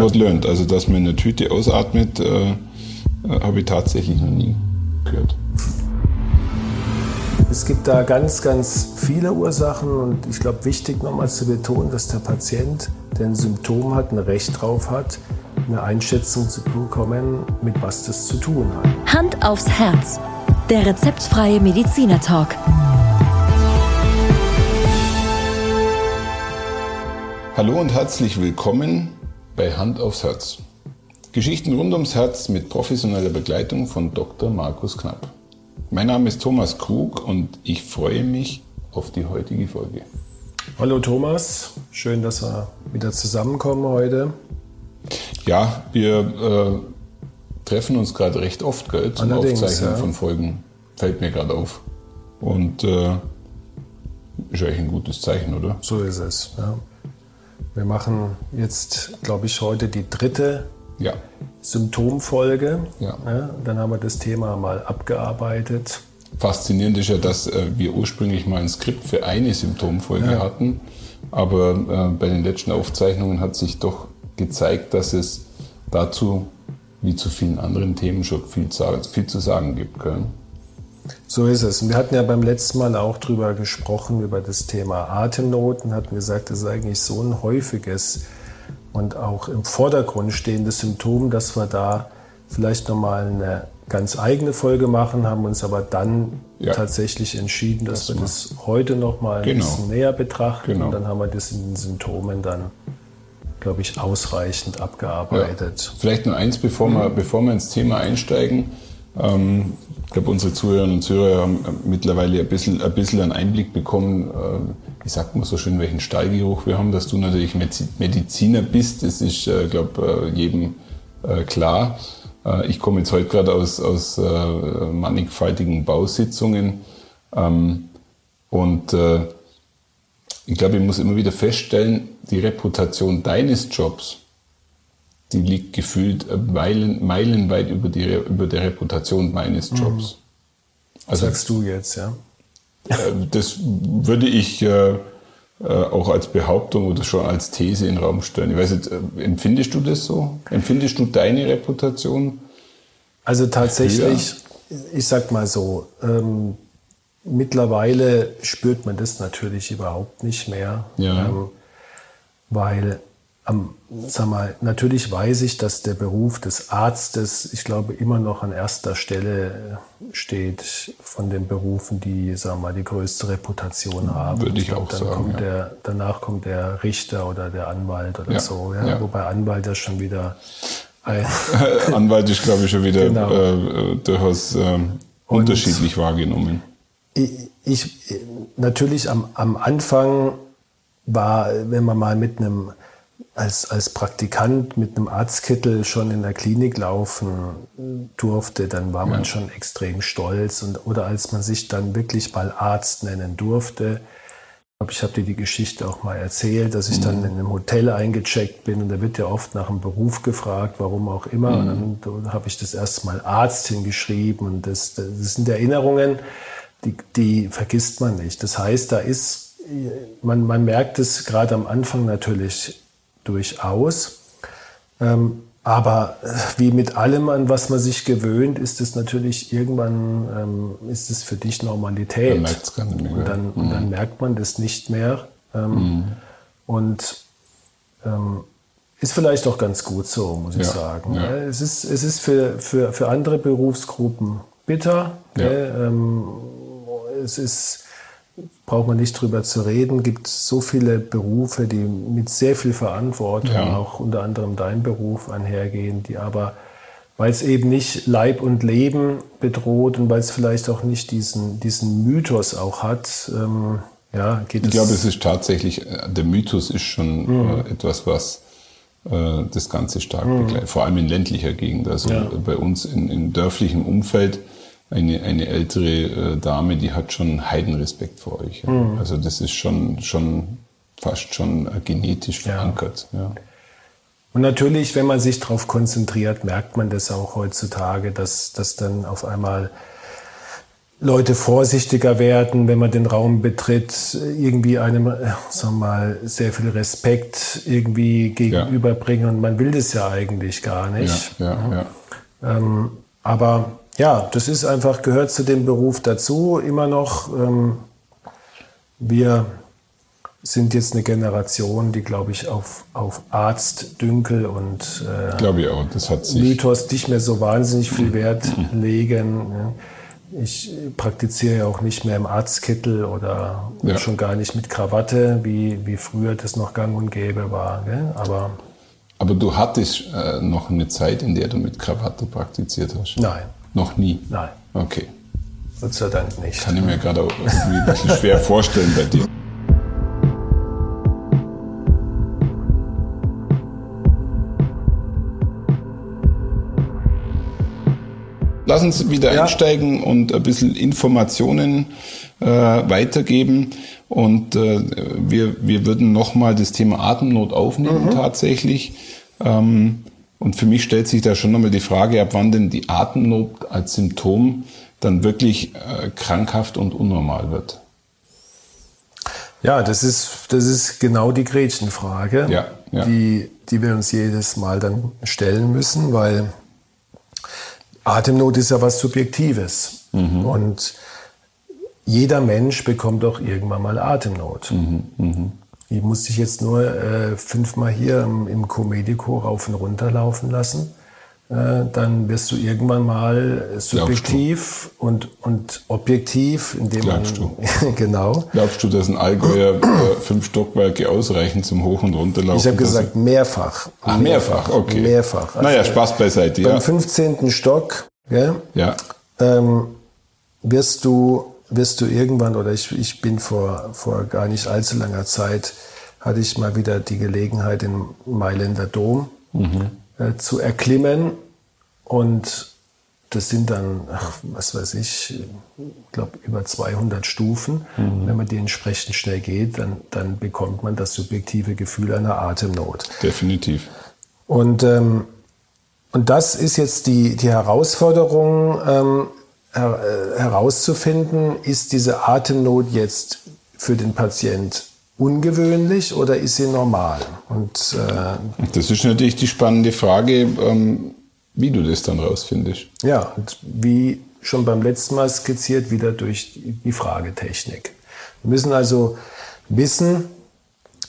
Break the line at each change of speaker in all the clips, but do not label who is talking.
what learned. Also, dass man in der Tüte ausatmet, äh, äh, habe ich tatsächlich noch nie gehört.
Es gibt da ganz, ganz viele Ursachen und ich glaube, wichtig nochmal zu betonen, dass der Patient, der ein Symptom hat, ein Recht drauf hat, eine Einschätzung zu bekommen, mit was das zu tun hat.
Hand aufs Herz. Der rezeptfreie Mediziner Talk.
Hallo und herzlich willkommen bei Hand aufs Herz. Geschichten rund ums Herz mit professioneller Begleitung von Dr. Markus Knapp. Mein Name ist Thomas Krug und ich freue mich auf die heutige Folge.
Hallo Thomas, schön, dass wir wieder zusammenkommen heute.
Ja, wir äh, treffen uns gerade recht oft gell, zum
Allerdings,
Aufzeichnen
ja.
von Folgen. Fällt mir gerade auf. Und äh, ist eigentlich ein gutes Zeichen, oder?
So ist es. Ja. Wir machen jetzt, glaube ich, heute die dritte
Ja.
Symptomfolge.
Ja.
dann haben wir das Thema mal abgearbeitet.
Faszinierend ist ja, dass äh, wir ursprünglich mal ein Skript für eine Symptomfolge
Ja.
hatten, aber äh, bei den letzten Aufzeichnungen hat sich doch gezeigt, dass es dazu, wie zu vielen anderen Themen, schon viel, zu- viel zu sagen gibt. Gell?
So ist es. Und wir hatten ja beim letzten Mal auch drüber gesprochen, über das Thema Atemnoten, hatten gesagt, das ist eigentlich so ein häufiges und auch im Vordergrund stehendes Symptom, dass wir da vielleicht nochmal eine ganz eigene Folge machen, haben uns aber dann
Ja.
tatsächlich entschieden, dass
Das
wir das heute nochmal ein
Genau.
bisschen näher betrachten
Genau.
und dann haben wir das in den Symptomen dann, glaube ich, ausreichend abgearbeitet.
Vielleicht nur eins, bevor, wir, bevor wir ins Thema einsteigen. Ähm, ich glaube, unsere Zuhörerinnen und Zuhörer haben äh, mittlerweile ein bisschen, ein bisschen einen Einblick bekommen, äh, ich sag mal so schön, welchen Stallgeruch wir haben, dass du natürlich Mediz- Mediziner bist. Das ist, äh, glaube jedem klar. Ich komme jetzt heute gerade aus, aus mannigfaltigen Bausitzungen ähm, und ich glaube, ich muss immer wieder feststellen, die Reputation deines Jobs, die liegt gefühlt äh, Meilen, meilenweit über, die, über der Reputation meines Jobs. Also
Sagst du jetzt, ja?
äh, das würde ich äh, auch als Behauptung oder schon als These in den Raum stellen. Ich weiß nicht, empfindest du das so? Empfindest du deine Reputation?
Also tatsächlich, ich sag mal so, ähm, mittlerweile spürt man das natürlich überhaupt nicht mehr,
Ja.
ähm, weil am, sag mal, natürlich weiß ich, dass der Beruf des Arztes, ich glaube, immer noch an erster Stelle steht von den Berufen, die, sag mal, die größte Reputation haben.
Würde ich
glaub,
auch
dann
sagen,
Kommt
ja.
der, danach kommt der Richter oder der Anwalt oder
Ja,
so, ja?
ja.
wobei Anwalt ja schon wieder ein
Anwalt ist, glaube ich, schon wieder
Genau.
äh, äh, durchaus äh, unterschiedlich wahrgenommen.
Ich, ich natürlich am, am Anfang war, wenn man mal mit einem als, als Praktikant mit einem Arztkittel schon in der Klinik laufen durfte, dann war man
Ja.
schon extrem stolz. Und, oder als man sich dann wirklich mal Arzt nennen durfte. Ich habe dir die Geschichte auch mal erzählt, dass ich dann in einem Hotel eingecheckt bin und da wird ja oft nach dem Beruf gefragt, warum auch immer. Und dann habe ich das erste Mal Arzt hingeschrieben und das, das sind Erinnerungen, die, die vergisst man nicht. Das heißt, da ist, man, man merkt es gerade am Anfang natürlich durchaus. Ähm, aber äh, wie mit allem, an was man sich gewöhnt, ist es natürlich irgendwann, ähm, ist es für dich Normalität.
Mehr,
Und dann, und dann merkt man das nicht mehr. Ähm, Und ähm, ist vielleicht auch ganz gut so, muss ich
Ja,
sagen.
ja.
ne? Es ist, es ist für, für, für andere Berufsgruppen bitter.
Ja.
ne? Ähm, es ist, braucht man nicht drüber zu reden, gibt so viele Berufe, die mit sehr viel Verantwortung,
Ja.
auch unter anderem dein Beruf einhergehen, die aber, weil es eben nicht Leib und Leben bedroht und weil es vielleicht auch nicht diesen, diesen Mythos auch hat, ähm, ja, geht
Ich
es.
glaube, es ist tatsächlich, äh, der Mythos ist schon äh, etwas, was äh, das Ganze stark begleitet, vor allem in ländlicher Gegend. Also
Ja.
äh, bei uns in, in dörflichem Umfeld, eine, eine ältere äh, Dame, die hat schon Heidenrespekt vor euch. Ja. Also das ist schon, schon fast schon äh, genetisch
Ja.
verankert. Ja.
Und natürlich, wenn man sich darauf konzentriert, merkt man das auch heutzutage, dass, dass dann auf einmal Leute vorsichtiger werden, wenn man den Raum betritt, irgendwie einem, äh, sagen wir mal, sehr viel Respekt irgendwie gegenüberbringen. Und man will das ja eigentlich gar nicht.
Ja, ja, ja.
Ähm, aber ja, das ist einfach, gehört zu dem Beruf dazu, immer noch. Ähm, wir sind jetzt eine Generation, die, glaube ich, auf, auf Arztdünkel und
äh, glaube ich auch. Das hat sich
Mythos nicht mehr so wahnsinnig viel Wert legen. Ich praktiziere ja auch nicht mehr im Arztkittel oder ja. schon gar nicht mit Krawatte, wie, wie früher das noch gang und gäbe war. Gell? Aber,
Aber du hattest äh, noch eine Zeit, in der du mit Krawatte praktiziert hast?
Nein.
Noch nie?
Nein.
Okay.
Gott sei Dank nicht.
Kann ich mir gerade auch irgendwie ein bisschen schwer vorstellen bei dir. Lass uns wieder ja. einsteigen und ein bisschen Informationen äh, weitergeben. Und äh, wir, wir würden nochmal das Thema Atemnot aufnehmen mhm. tatsächlich. Ähm, und für mich stellt sich da schon nochmal die Frage, ab wann denn die Atemnot als Symptom dann wirklich äh, krankhaft und unnormal wird.
Ja, das ist, das ist genau die Gretchenfrage,
ja, ja.
Die, die wir uns jedes Mal dann stellen müssen, weil Atemnot ist ja was Subjektives. Mhm. Und jeder Mensch bekommt doch irgendwann mal Atemnot. Mhm. Mhm. Ich muss dich jetzt nur äh, fünfmal hier im, im Comedico rauf und runter laufen lassen. Äh, dann wirst du irgendwann mal subjektiv und, und objektiv, indem
Glaubst
man du? genau.
Glaubst du, dass ein Allgäuer äh, fünf Stockwerke ausreichen zum Hoch- und Runterlaufen?
Ich habe gesagt mehrfach.
Ach, mehrfach, okay.
Mehrfach.
Also naja, Spaß beiseite.
Beim ja. 15. Stock gell,
ja.
Ähm, wirst du wirst du irgendwann, oder ich, ich bin vor, vor gar nicht allzu langer Zeit, hatte ich mal wieder die Gelegenheit, im Mailänder Dom mhm. Äh, zu erklimmen. Und das sind dann, ach, was weiß ich, ich glaube über 200 Stufen. Mhm. Wenn man die entsprechend schnell geht, dann, dann bekommt man das subjektive Gefühl einer Atemnot.
Definitiv.
Und, ähm, und das ist jetzt die, die Herausforderung, ähm, äh, herauszufinden, ist diese Atemnot jetzt für den Patient ungewöhnlich oder ist sie normal? Und,
äh, das ist natürlich die spannende Frage, ähm, wie du das dann rausfindest.
Ja, und wie schon beim letzten Mal skizziert, wieder durch die Fragetechnik. Wir müssen also wissen,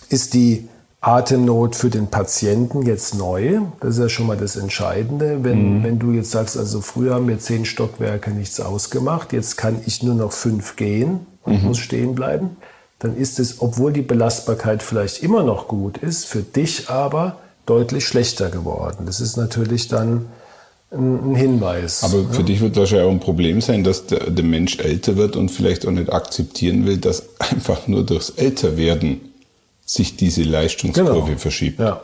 ist die Atemnot für den Patienten jetzt neu? Das ist ja schon mal das Entscheidende. Wenn, mhm. wenn du jetzt sagst, also früher haben mir zehn Stockwerke nichts ausgemacht, jetzt kann ich nur noch fünf gehen und mhm. muss stehen bleiben dann ist es, obwohl die Belastbarkeit vielleicht immer noch gut ist, für dich aber deutlich schlechter geworden. Das ist natürlich dann ein Hinweis.
Aber für ja. dich wird wahrscheinlich auch ein Problem sein, dass der, der, Mensch älter wird und vielleicht auch nicht akzeptieren will, dass einfach nur durchs Älterwerden sich diese Leistungskurve genau. verschiebt.
Ja.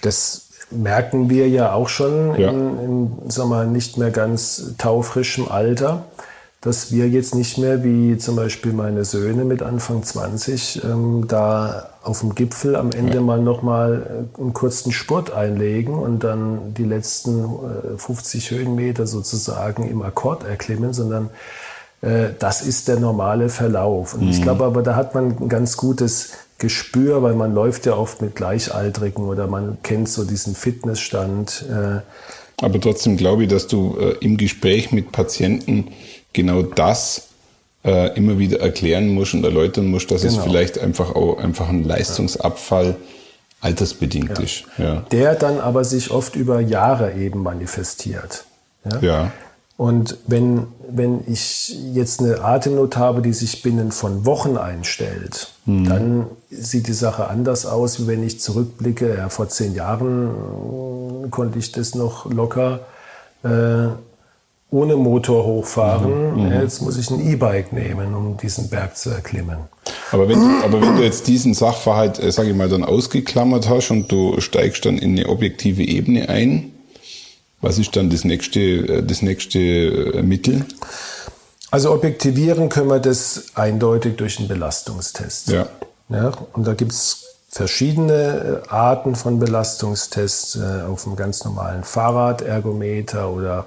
Das merken wir ja auch schon ja. in, in sagen wir, nicht mehr ganz taufrischem Alter dass wir jetzt nicht mehr wie zum Beispiel meine Söhne mit Anfang 20 ähm, da auf dem Gipfel am Ende ja. mal nochmal äh, einen kurzen Spurt einlegen und dann die letzten äh, 50 Höhenmeter sozusagen im Akkord erklimmen, sondern äh, das ist der normale Verlauf. Und mhm. ich glaube aber, da hat man ein ganz gutes Gespür, weil man läuft ja oft mit Gleichaltrigen oder man kennt so diesen Fitnessstand.
Äh. aber trotzdem glaube ich, dass du äh, im Gespräch mit Patienten genau das äh, immer wieder erklären muss und erläutern muss, dass genau. es vielleicht einfach auch einfach ein Leistungsabfall altersbedingt ja. ist. Ja.
Der dann aber sich oft über Jahre eben manifestiert.
Ja. ja.
Und wenn, wenn ich jetzt eine Atemnot habe, die sich binnen von Wochen einstellt, mhm. dann sieht die Sache anders aus, wie wenn ich zurückblicke. Ja, vor zehn Jahren äh, konnte ich das noch locker äh, ohne Motor hochfahren. Mhm, mhm. Jetzt muss ich ein E-Bike nehmen, um diesen Berg zu erklimmen.
Aber wenn, aber wenn du jetzt diesen Sachverhalt, äh, sage ich mal, dann ausgeklammert hast und du steigst dann in eine objektive Ebene ein, was ist dann das nächste, äh, das nächste äh, Mittel?
Also objektivieren können wir das eindeutig durch einen Belastungstest.
Ja.
ja und da gibt es verschiedene Arten von Belastungstests auf einem ganz normalen Fahrradergometer oder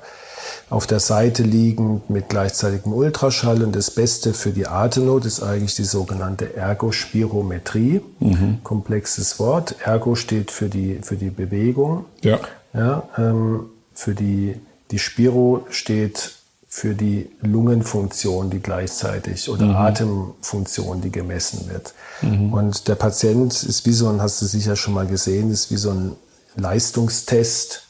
auf der Seite liegend mit gleichzeitigem Ultraschall. Und das Beste für die Atemnot ist eigentlich die sogenannte Ergospirometrie. Mhm. Komplexes Wort. Ergo steht für die, für die Bewegung.
Ja.
Ja, ähm, für die, die Spiro steht für die Lungenfunktion, die gleichzeitig oder mhm. Atemfunktion, die gemessen wird. Mhm. Und der Patient ist wie so ein, hast du sicher schon mal gesehen, ist wie so ein Leistungstest,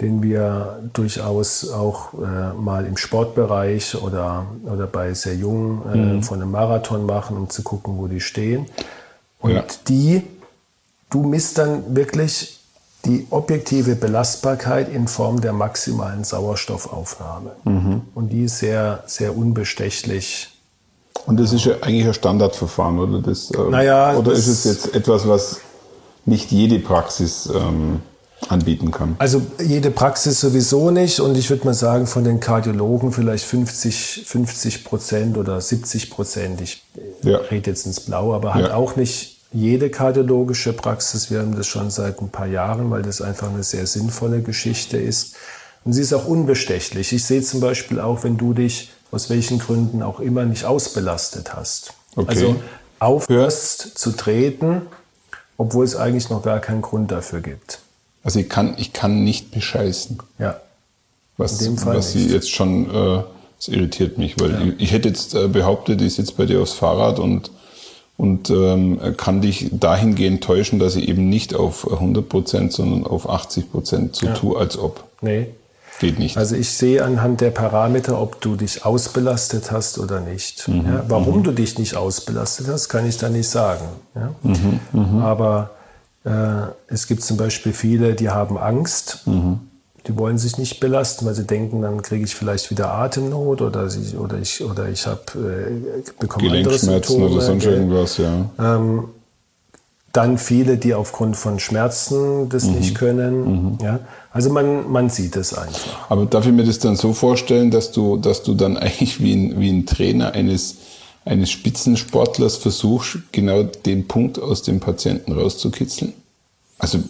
den wir durchaus auch äh, mal im Sportbereich oder, oder bei sehr jungen äh, mhm. von einem Marathon machen, um zu gucken, wo die stehen. Und ja. die, du misst dann wirklich die objektive Belastbarkeit in Form der maximalen Sauerstoffaufnahme. Mhm. Und die ist sehr, sehr unbestechlich.
Und das ist ja eigentlich ein Standardverfahren, oder? Das,
äh, naja,
oder ist es jetzt etwas, was nicht jede Praxis ähm, anbieten kann?
Also jede Praxis sowieso nicht. Und ich würde mal sagen, von den Kardiologen vielleicht 50, 50 Prozent oder 70 Prozent. Ich ja. rede jetzt ins Blaue, aber halt ja. auch nicht jede kardiologische Praxis. Wir haben das schon seit ein paar Jahren, weil das einfach eine sehr sinnvolle Geschichte ist. Und sie ist auch unbestechlich. Ich sehe zum Beispiel auch, wenn du dich aus welchen Gründen auch immer nicht ausbelastet hast. Okay. Also aufhörst zu treten, obwohl es eigentlich noch gar keinen Grund dafür gibt.
Also ich kann, ich kann nicht bescheißen.
Ja.
Was, In dem Fall was sie jetzt schon, äh, das irritiert mich, weil ja. ich, ich, hätte jetzt äh, behauptet, ich sitze bei dir aufs Fahrrad und und ähm, kann dich dahingehend täuschen, dass ich eben nicht auf 100 Prozent, sondern auf 80 Prozent so ja. tue, als ob.
Nee.
Geht nicht.
Also ich sehe anhand der Parameter, ob du dich ausbelastet hast oder nicht. Mhm. Ja, warum mhm. du dich nicht ausbelastet hast, kann ich da nicht sagen. Ja? Mhm. mhm. Aber äh, es gibt zum Beispiel viele, die haben Angst mhm. Die wollen sich nicht belasten, weil sie denken, dann kriege ich vielleicht wieder Atemnot oder ich, oder ich, oder ich habe äh, bekomme andere Symptome.
oder sonst irgendwas, ja.
Ähm, dann viele, die aufgrund von Schmerzen das mhm. nicht können. Mhm. Ja? Also man, man sieht es einfach.
Aber darf ich mir das dann so vorstellen, dass du, dass du dann eigentlich wie ein, wie ein Trainer eines, eines Spitzensportlers versuchst, genau den Punkt aus dem Patienten rauszukitzeln? Also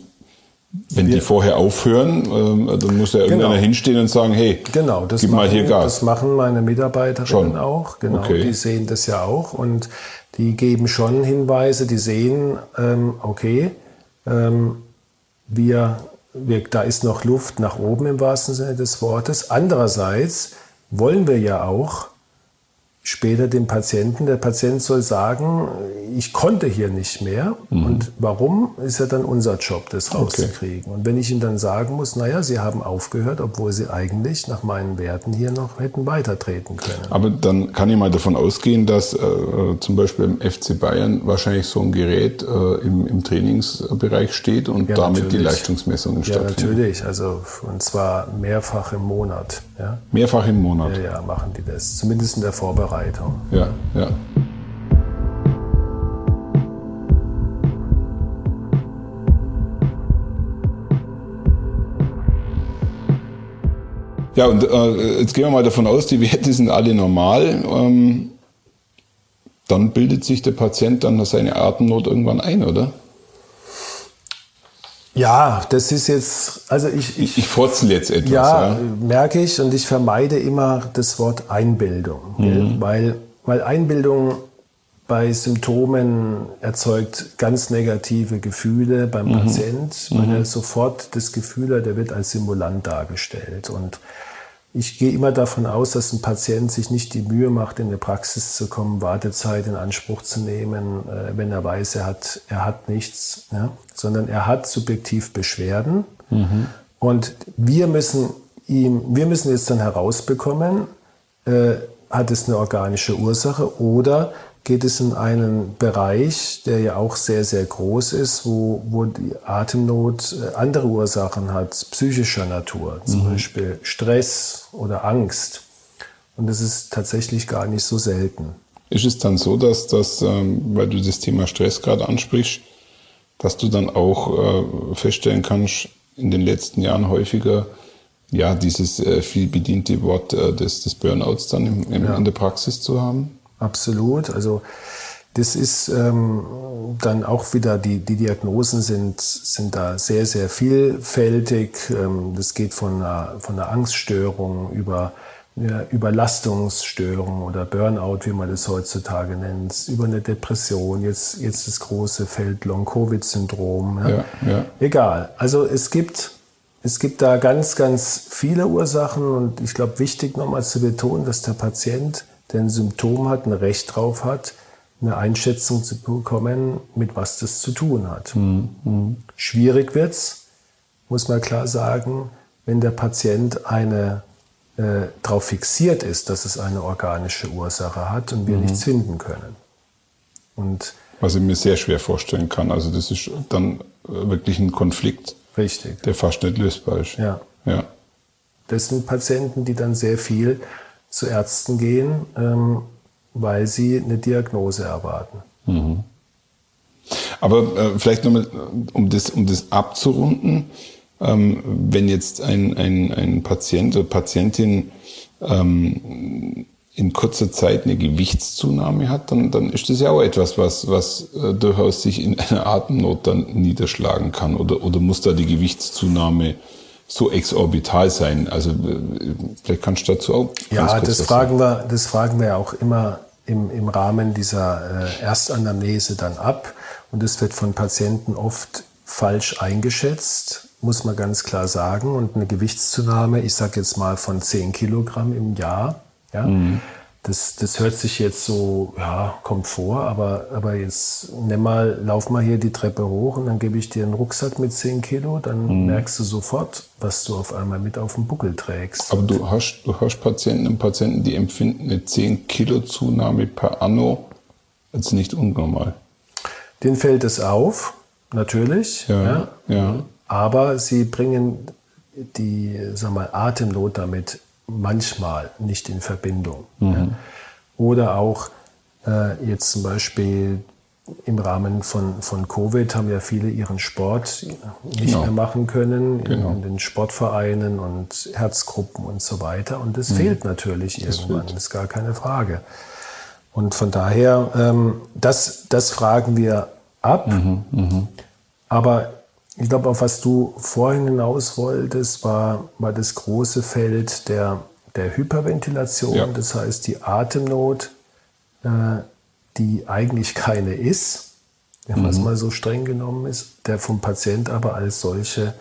wenn die vorher aufhören, ähm, dann muss ja irgendeiner genau. hinstehen und sagen, hey,
genau, das
gib
machen,
mal hier Gas.
Das machen meine Mitarbeiterinnen schon. auch. Genau, okay. die sehen das ja auch und die geben schon Hinweise, die sehen, ähm, okay, ähm, wir, wir, da ist noch Luft nach oben im wahrsten Sinne des Wortes. Andererseits wollen wir ja auch später dem Patienten. Der Patient soll sagen, ich konnte hier nicht mehr. Mhm. Und warum, ist ja dann unser Job, das rauszukriegen. Okay. Und wenn ich ihm dann sagen muss, naja, Sie haben aufgehört, obwohl Sie eigentlich nach meinen Werten hier noch hätten weitertreten können.
Aber dann kann ich mal davon ausgehen, dass äh, zum Beispiel im FC Bayern wahrscheinlich so ein Gerät äh, im, im, Trainingsbereich steht und ja, damit natürlich. die Leistungsmessungen ja, stattfinden.
Ja, natürlich. Also, und zwar mehrfach im Monat. Ja?
Mehrfach im Monat?
Ja, ja, machen die das. Zumindest in der Vorbereitung. Vorbereitung.
Ja, ja. Ja, und äh, jetzt gehen wir mal davon aus, die Werte sind alle normal. Ähm, dann bildet sich der Patient dann seine Atemnot irgendwann ein, oder?
Ja, das ist jetzt, also ich.
Ich, ich furzel jetzt etwas.
Ja, ja, merke ich und ich vermeide immer das Wort Einbildung, mhm. weil, weil Einbildung bei Symptomen erzeugt ganz negative Gefühle beim mhm. Patient, weil mhm. er sofort das Gefühl hat, er wird als Simulant dargestellt und ich gehe immer davon aus, dass ein Patient sich nicht die Mühe macht, in eine Praxis zu kommen, Wartezeit in Anspruch zu nehmen, äh, wenn er weiß, er hat, er hat nichts, ja? sondern er hat subjektiv Beschwerden. Mhm. Und wir müssen ihm, wir müssen jetzt dann herausbekommen, äh, hat es eine organische Ursache oder geht es in einen Bereich, der ja auch sehr, sehr groß ist, wo, wo die Atemnot äh, andere Ursachen hat, psychischer Natur, zum mhm. Beispiel Stress oder Angst. Und das ist tatsächlich gar nicht so selten.
Ist es dann so, dass das, ähm, weil du das Thema Stress gerade ansprichst, dass du dann auch äh, feststellen kannst, in den letzten Jahren häufiger, ja, dieses äh, viel bediente Wort des, des Burnouts dann im, im, ja. in der Praxis zu haben?
Absolut. Also Das ist ähm, dann auch wieder, die, die Diagnosen sind, sind da sehr, sehr vielfältig. Ähm, das geht von einer, von einer Angststörung über eine Überlastungsstörung oder Burnout, wie man das heutzutage nennt, über eine Depression, jetzt, jetzt das große Feld Long-Covid-Syndrom. Ja? Ja, ja. Egal. Also es gibt, es gibt da ganz, ganz viele Ursachen und ich glaube, wichtig nochmal zu betonen, dass der Patient, der ein Symptom hat, ein Recht drauf hat, eine Einschätzung zu bekommen, mit was das zu tun hat. Mhm. Schwierig wird's, muss man klar sagen, wenn der Patient eine äh, darauf fixiert ist, dass es eine organische Ursache hat und wir mhm. nichts finden können.
Und was ich mir sehr schwer vorstellen kann. Also das ist dann wirklich ein Konflikt,
Richtig.
der fast nicht lösbar ist.
Ja. ja. Das sind Patienten, die dann sehr viel zu Ärzten gehen, ähm, weil sie eine Diagnose erwarten. Mhm.
Aber äh, vielleicht nochmal, um das, um das abzurunden, ähm, wenn jetzt ein, ein, ein Patient oder Patientin ähm, in kurzer Zeit eine Gewichtszunahme hat, dann, dann ist das ja auch etwas, was, was äh, durchaus sich in einer Atemnot dann niederschlagen kann. Oder, oder muss da die Gewichtszunahme so exorbital sein? Also äh, vielleicht kannst du dazu auch.
Ja, das fragen, wir, das fragen wir ja auch immer im, im Rahmen dieser äh, Erstanamnese dann ab. Und es wird von Patienten oft falsch eingeschätzt, muss man ganz klar sagen. Und eine Gewichtszunahme, ich sage jetzt mal von 10 Kilogramm im Jahr, ja, mhm. Das, das hört sich jetzt so, ja, kommt vor, aber, aber jetzt nimm mal, lauf mal hier die Treppe hoch und dann gebe ich dir einen Rucksack mit 10 Kilo, dann mhm. merkst du sofort, was du auf einmal mit auf dem Buckel trägst.
Aber du hast, du hast Patienten und Patienten, die empfinden eine 10 Kilo Zunahme per Anno als nicht unnormal.
Den fällt es auf, natürlich.
Ja, ja. ja.
Aber sie bringen die sag mal, Atemnot damit manchmal nicht in Verbindung. Mhm. Ja. Oder auch äh, jetzt zum Beispiel im Rahmen von, von Covid haben ja viele ihren Sport nicht genau. mehr machen können genau. in, den Sportvereinen und Herzgruppen und so weiter. Und das mhm. fehlt natürlich das irgendwann, fehlt. ist gar keine Frage. Und von daher, ähm, das, das fragen wir ab. Mhm, mh. Aber ich glaube, auf was du vorhin hinaus wolltest, war, war das große Feld der, der Hyperventilation, ja. das heißt die Atemnot, äh, die eigentlich keine ist, was mhm. mal so streng genommen ist, der vom Patient aber als solche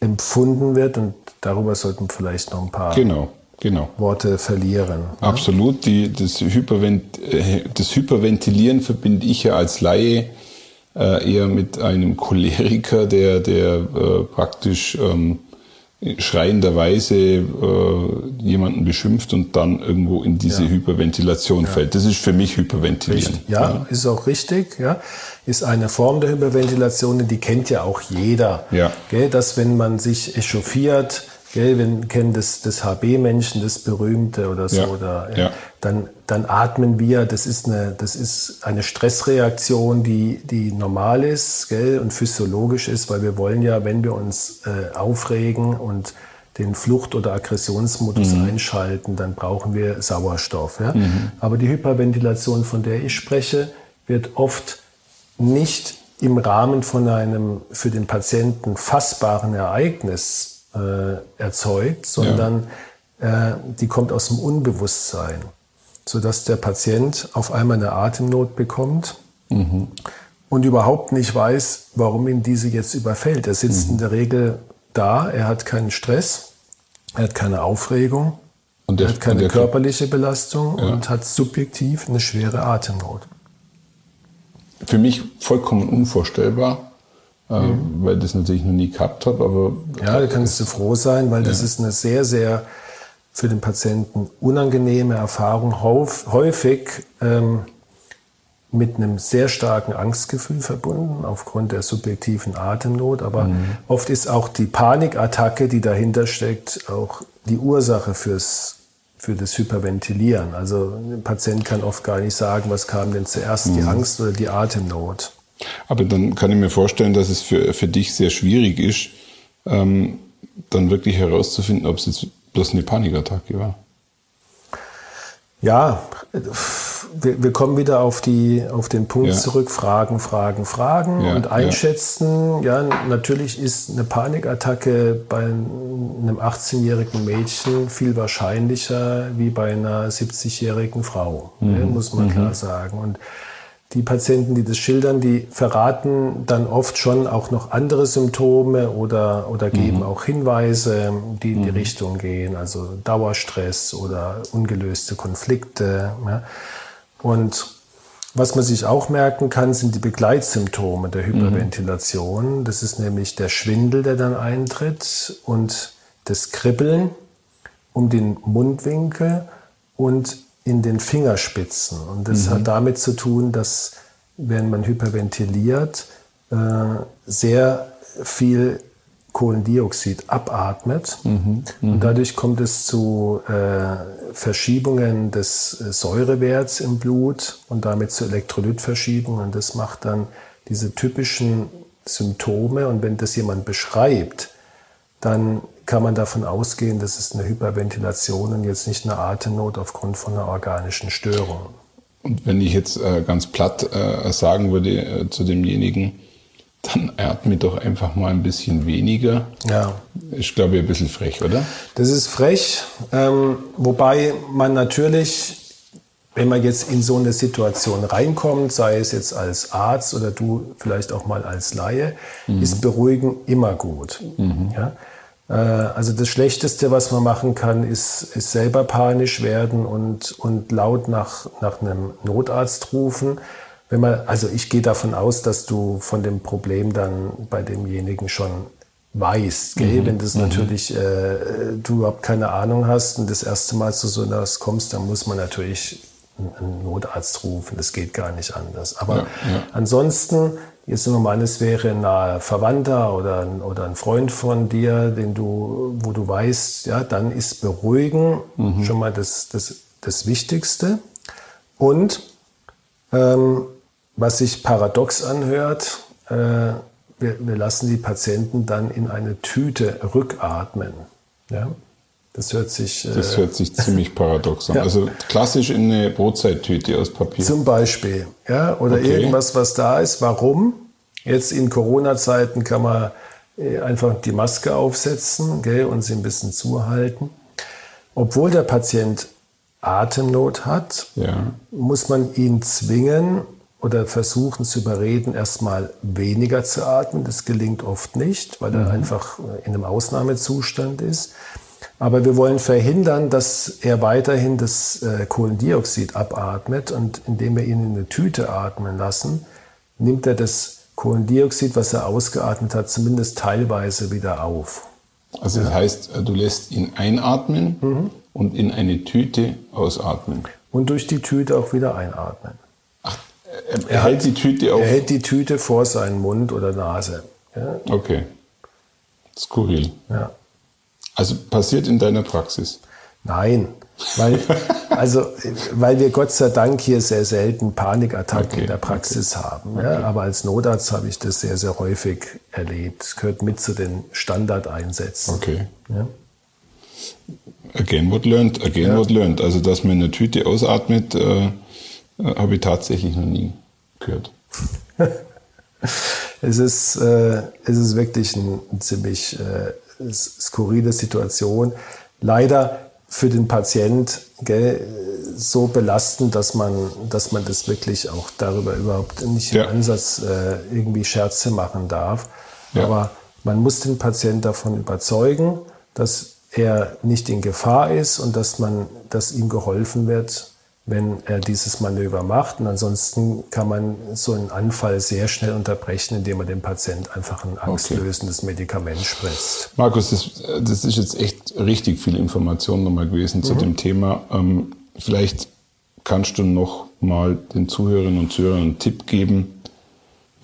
empfunden wird und darüber sollten vielleicht noch ein paar
genau, genau.
Worte verlieren.
Ne? Absolut, die, das, Hypervent, äh, das Hyperventilieren verbinde ich ja als Laie äh, eher mit einem Choleriker, der, der äh, praktisch ähm, schreienderweise äh, jemanden beschimpft und dann irgendwo in diese ja. Hyperventilation ja. fällt. Das ist für mich Hyperventilieren.
Ja, ja, ist auch richtig. Ja, ist eine Form der Hyperventilation, die kennt ja auch jeder.
Ja.
Gell, dass wenn man sich echauffiert, Gell, wir kennen das, das HB-Menschen, das berühmte oder so,
ja,
oder,
ja.
dann, dann atmen wir, das ist eine, das ist eine Stressreaktion, die, die normal ist gell, und physiologisch ist, weil wir wollen ja, wenn wir uns äh, aufregen und den Flucht- oder Aggressionsmodus mhm. einschalten, dann brauchen wir Sauerstoff. Ja? Mhm. Aber die Hyperventilation, von der ich spreche, wird oft nicht im Rahmen von einem für den Patienten fassbaren Ereignis äh, erzeugt, sondern ja. äh, die kommt aus dem Unbewusstsein, sodass der Patient auf einmal eine Atemnot bekommt mhm. und überhaupt nicht weiß, warum ihn diese jetzt überfällt. Er sitzt mhm. in der Regel da, er hat keinen Stress, er hat keine Aufregung, und der, er hat keine körperliche Belastung ja. und hat subjektiv eine schwere Atemnot.
Für mich vollkommen unvorstellbar, mhm. weil das natürlich noch nie gehabt habe. Aber
ja, da kannst du froh sein, weil ja. das ist eine sehr, sehr für den Patienten unangenehme Erfahrung, häufig ähm, mit einem sehr starken Angstgefühl verbunden, aufgrund der subjektiven Atemnot. Aber mhm. oft ist auch die Panikattacke, die dahinter steckt, auch die Ursache fürs, für das Hyperventilieren. Also ein Patient kann oft gar nicht sagen, was kam denn zuerst, mhm. die Angst oder die Atemnot.
Aber dann kann ich mir vorstellen, dass es für, für dich sehr schwierig ist, ähm, dann wirklich herauszufinden, ob es jetzt bloß eine Panikattacke war.
Ja, wir, wir kommen wieder auf, die, auf den Punkt
Ja.
zurück, Fragen, Fragen, Fragen
Ja,
und
ja.
einschätzen. Ja. natürlich ist eine Panikattacke bei einem 18-jährigen Mädchen viel wahrscheinlicher wie bei einer 70-jährigen Frau,
Mhm.
ja, muss man klar sagen. Und die Patienten, die das schildern, die verraten dann oft schon auch noch andere Symptome oder, oder geben auch Hinweise, die in die Richtung gehen, also Dauerstress oder ungelöste Konflikte. Ja. Und was man sich auch merken kann, sind die Begleitsymptome der Hyperventilation. Das ist nämlich der Schwindel, der dann eintritt und das Kribbeln um den Mundwinkel und in den Fingerspitzen. Und das hat damit zu tun, dass wenn man hyperventiliert, äh, sehr viel Kohlendioxid abatmet. Und dadurch kommt es zu äh, Verschiebungen des äh, Säurewerts im Blut und damit zu Elektrolytverschiebungen. Und das macht dann diese typischen Symptome. Und wenn das jemand beschreibt, dann kann man davon ausgehen, dass es eine Hyperventilation und jetzt nicht eine Atemnot aufgrund von einer organischen Störung.
Und wenn ich jetzt äh, ganz platt äh, sagen würde äh, zu demjenigen, dann atme doch einfach mal ein bisschen weniger.
Ja,
Ist, glaube ich, ein bisschen frech, oder?
das ist frech, ähm, wobei man natürlich, wenn man jetzt in so eine Situation reinkommt, sei es jetzt als Arzt oder du vielleicht auch mal als Laie, ist Beruhigen immer gut. Ja? Äh, Also das Schlechteste, was man machen kann, ist, ist selber panisch werden und, und laut nach, nach einem Notarzt rufen. Wenn man, also ich gehe davon aus, dass du von dem Problem dann bei demjenigen schon weißt. Gell? Wenn das natürlich äh, du überhaupt keine Ahnung hast und das erste Mal zu so etwas kommst, dann muss man natürlich einen- einen Notarzt rufen. Das geht gar nicht anders. Aber
Ja, ja.
ansonsten, jetzt nehmen wir mal an, es wäre ein naher Verwandter oder ein, oder ein Freund von dir, den du, wo du weißt, ja, dann ist Beruhigen schon mal das, das, das Wichtigste. Und ähm, was sich paradox anhört, äh, wir, wir lassen die Patienten dann in eine Tüte rückatmen. Ja? Das hört sich äh,
Das hört sich ziemlich paradox an.
Ja.
Also klassisch in eine Brotzeittüte aus Papier.
Zum Beispiel, ja, oder
Okay.
irgendwas, was da ist. Warum? Jetzt in Corona-Zeiten kann man äh, einfach die Maske aufsetzen gell, und sie ein bisschen zuhalten. Obwohl der Patient Atemnot hat,
Ja.
muss man ihn zwingen oder versuchen zu überreden, erstmal weniger zu atmen. Das gelingt oft nicht, weil er einfach in einem Ausnahmezustand ist. Aber wir wollen verhindern, dass er weiterhin das äh, Kohlendioxid abatmet und indem wir ihn in eine Tüte atmen lassen, nimmt er das Kohlendioxid, was er ausgeatmet hat, zumindest teilweise wieder auf.
Also das heißt, du lässt ihn einatmen
Mhm.
und in eine Tüte ausatmen.
Und durch die Tüte auch wieder einatmen.
Ach, er, er hält die Tüte auf.
Er hält die Tüte vor seinen Mund oder Nase. Ja,
Okay. Skurril.
ja.
Also passiert in deiner Praxis.
Nein, weil, also, weil wir Gott sei Dank hier sehr selten Panikattacken
Okay,
in der Praxis haben. Ja, aber als Notarzt habe ich das sehr, sehr häufig erlebt. Es gehört mit zu den Standardeinsätzen.
Okay.
Ja.
Again what learned, again what learned. Also dass man in eine Tüte ausatmet, äh, äh, habe ich tatsächlich noch nie gehört.
Es ist, äh, es ist wirklich ein, ein ziemlich äh, skurrile Situation. Leider für den Patient gell, so belastend, dass man, dass man das wirklich auch darüber überhaupt nicht
Ja.
im Ansatz äh, irgendwie Scherze machen darf.
Ja.
Aber man muss den Patient davon überzeugen, dass er nicht in Gefahr ist und dass man, dass ihm geholfen wird, wenn er dieses Manöver macht. Und ansonsten kann man so einen Anfall sehr schnell unterbrechen, indem man dem Patient einfach ein angstlösendes Medikament spritzt.
Markus, das, das ist jetzt echt richtig viel Information nochmal gewesen zu dem Thema. Ähm, vielleicht kannst du noch mal den Zuhörerinnen und Zuhörern einen Tipp geben,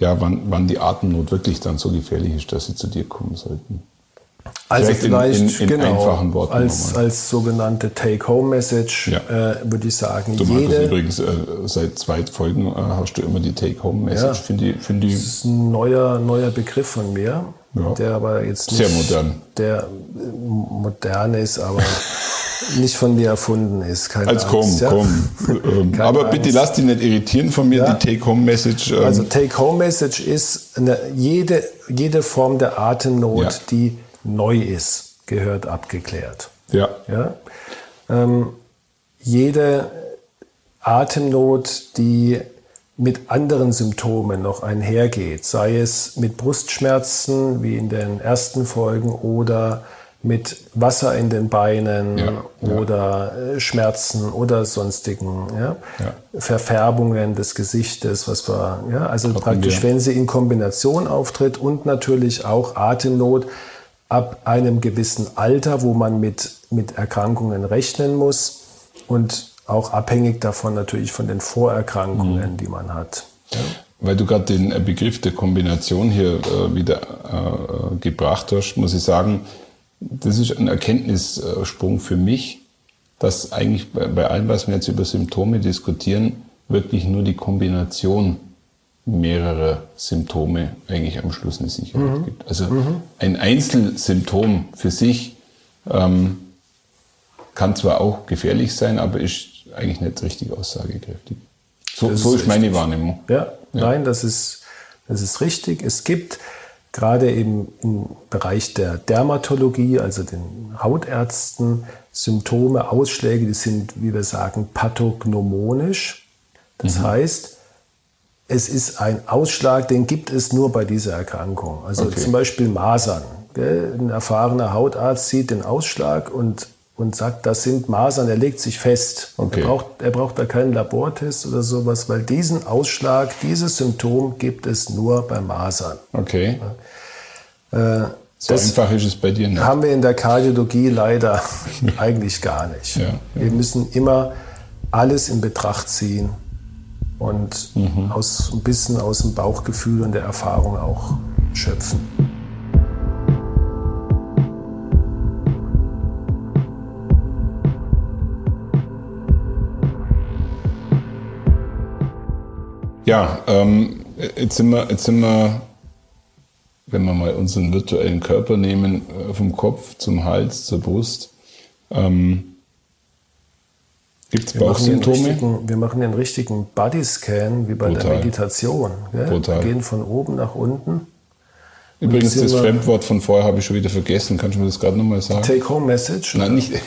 ja, wann, wann die Atemnot wirklich dann so gefährlich ist, dass sie zu dir kommen sollten.
Also
Vielleicht in-
vielleicht
in- in
genau, als, als sogenannte Take-Home-Message
Ja.
äh, würde ich sagen,
Du
jede
übrigens, äh, seit zwei Folgen äh, hast du immer die Take-Home-Message.
Ja.
Finde ich, finde ich,
Das ist ein neuer, neuer Begriff von mir. ja. der aber jetzt
nicht, sehr modern,
der modern ist, aber nicht von mir erfunden ist.
Keine Als komm, ja? komm. Ähm, aber Angst. bitte lass dich nicht irritieren von mir, ja. die Take-Home-Message.
Ähm. Also Take-Home-Message ist eine, jede, jede Form der Atemnot, ja. die neu ist, gehört abgeklärt.
Ja.
ja? Ähm, jede Atemnot, die mit anderen Symptomen noch einhergeht, sei es mit Brustschmerzen wie in den ersten Folgen oder mit Wasser in den Beinen ja, oder ja. Äh, Schmerzen oder sonstigen ja, Verfärbungen des Gesichtes, was wir, ja, also Hatten praktisch, wir. wenn sie in Kombination auftritt und natürlich auch Atemnot ab einem gewissen Alter, wo man mit, mit Erkrankungen rechnen muss und auch abhängig davon natürlich von den Vorerkrankungen, mhm. die man hat.
Weil du gerade den Begriff der Kombination hier äh, wieder äh, gebracht hast, muss ich sagen, das ist ein Erkenntnissprung für mich, dass eigentlich bei, bei allem, was wir jetzt über Symptome diskutieren, wirklich nur die Kombination mehrerer Symptome eigentlich am Schluss eine Sicherheit mhm. gibt. Also mhm. ein Einzelsymptom für sich ähm, kann zwar auch gefährlich sein, aber ist eigentlich nicht richtig aussagekräftig. So, so ist, ist meine Wahrnehmung.
Ja, ja, nein, das ist, das ist richtig. Es gibt gerade eben im Bereich der Dermatologie, also den Hautärzten, Symptome, Ausschläge, die sind, wie wir sagen, pathognomonisch. Das mhm. heißt, es ist ein Ausschlag, den gibt es nur bei dieser Erkrankung. Also okay. zum Beispiel Masern. Ein erfahrener Hautarzt sieht den Ausschlag und und sagt, das sind Masern, er legt sich fest. Okay. Er, braucht, er braucht da keinen Labortest oder sowas, weil diesen Ausschlag, dieses Symptom gibt es nur bei Masern.
Okay. Äh, so einfach ist es bei dir
nicht. Haben wir in der Kardiologie leider eigentlich gar nicht. Ja, ja. Wir müssen immer alles in Betracht ziehen und mhm. aus, ein bisschen aus dem Bauchgefühl und der Erfahrung auch schöpfen.
Ja, ähm, jetzt, sind wir, jetzt sind wir, wenn wir mal unseren virtuellen Körper nehmen, äh, vom Kopf zum Hals, zur Brust. Ähm, Gibt es Bauchsymptome?
Wir machen einen richtigen Bodyscan, wie bei Brutal. der Meditation. Wir gehen von oben nach unten.
Übrigens, das Fremdwort von vorher habe ich schon wieder vergessen. Kannst du mir das gerade nochmal sagen?
Take-Home-Message?
Nein, nicht.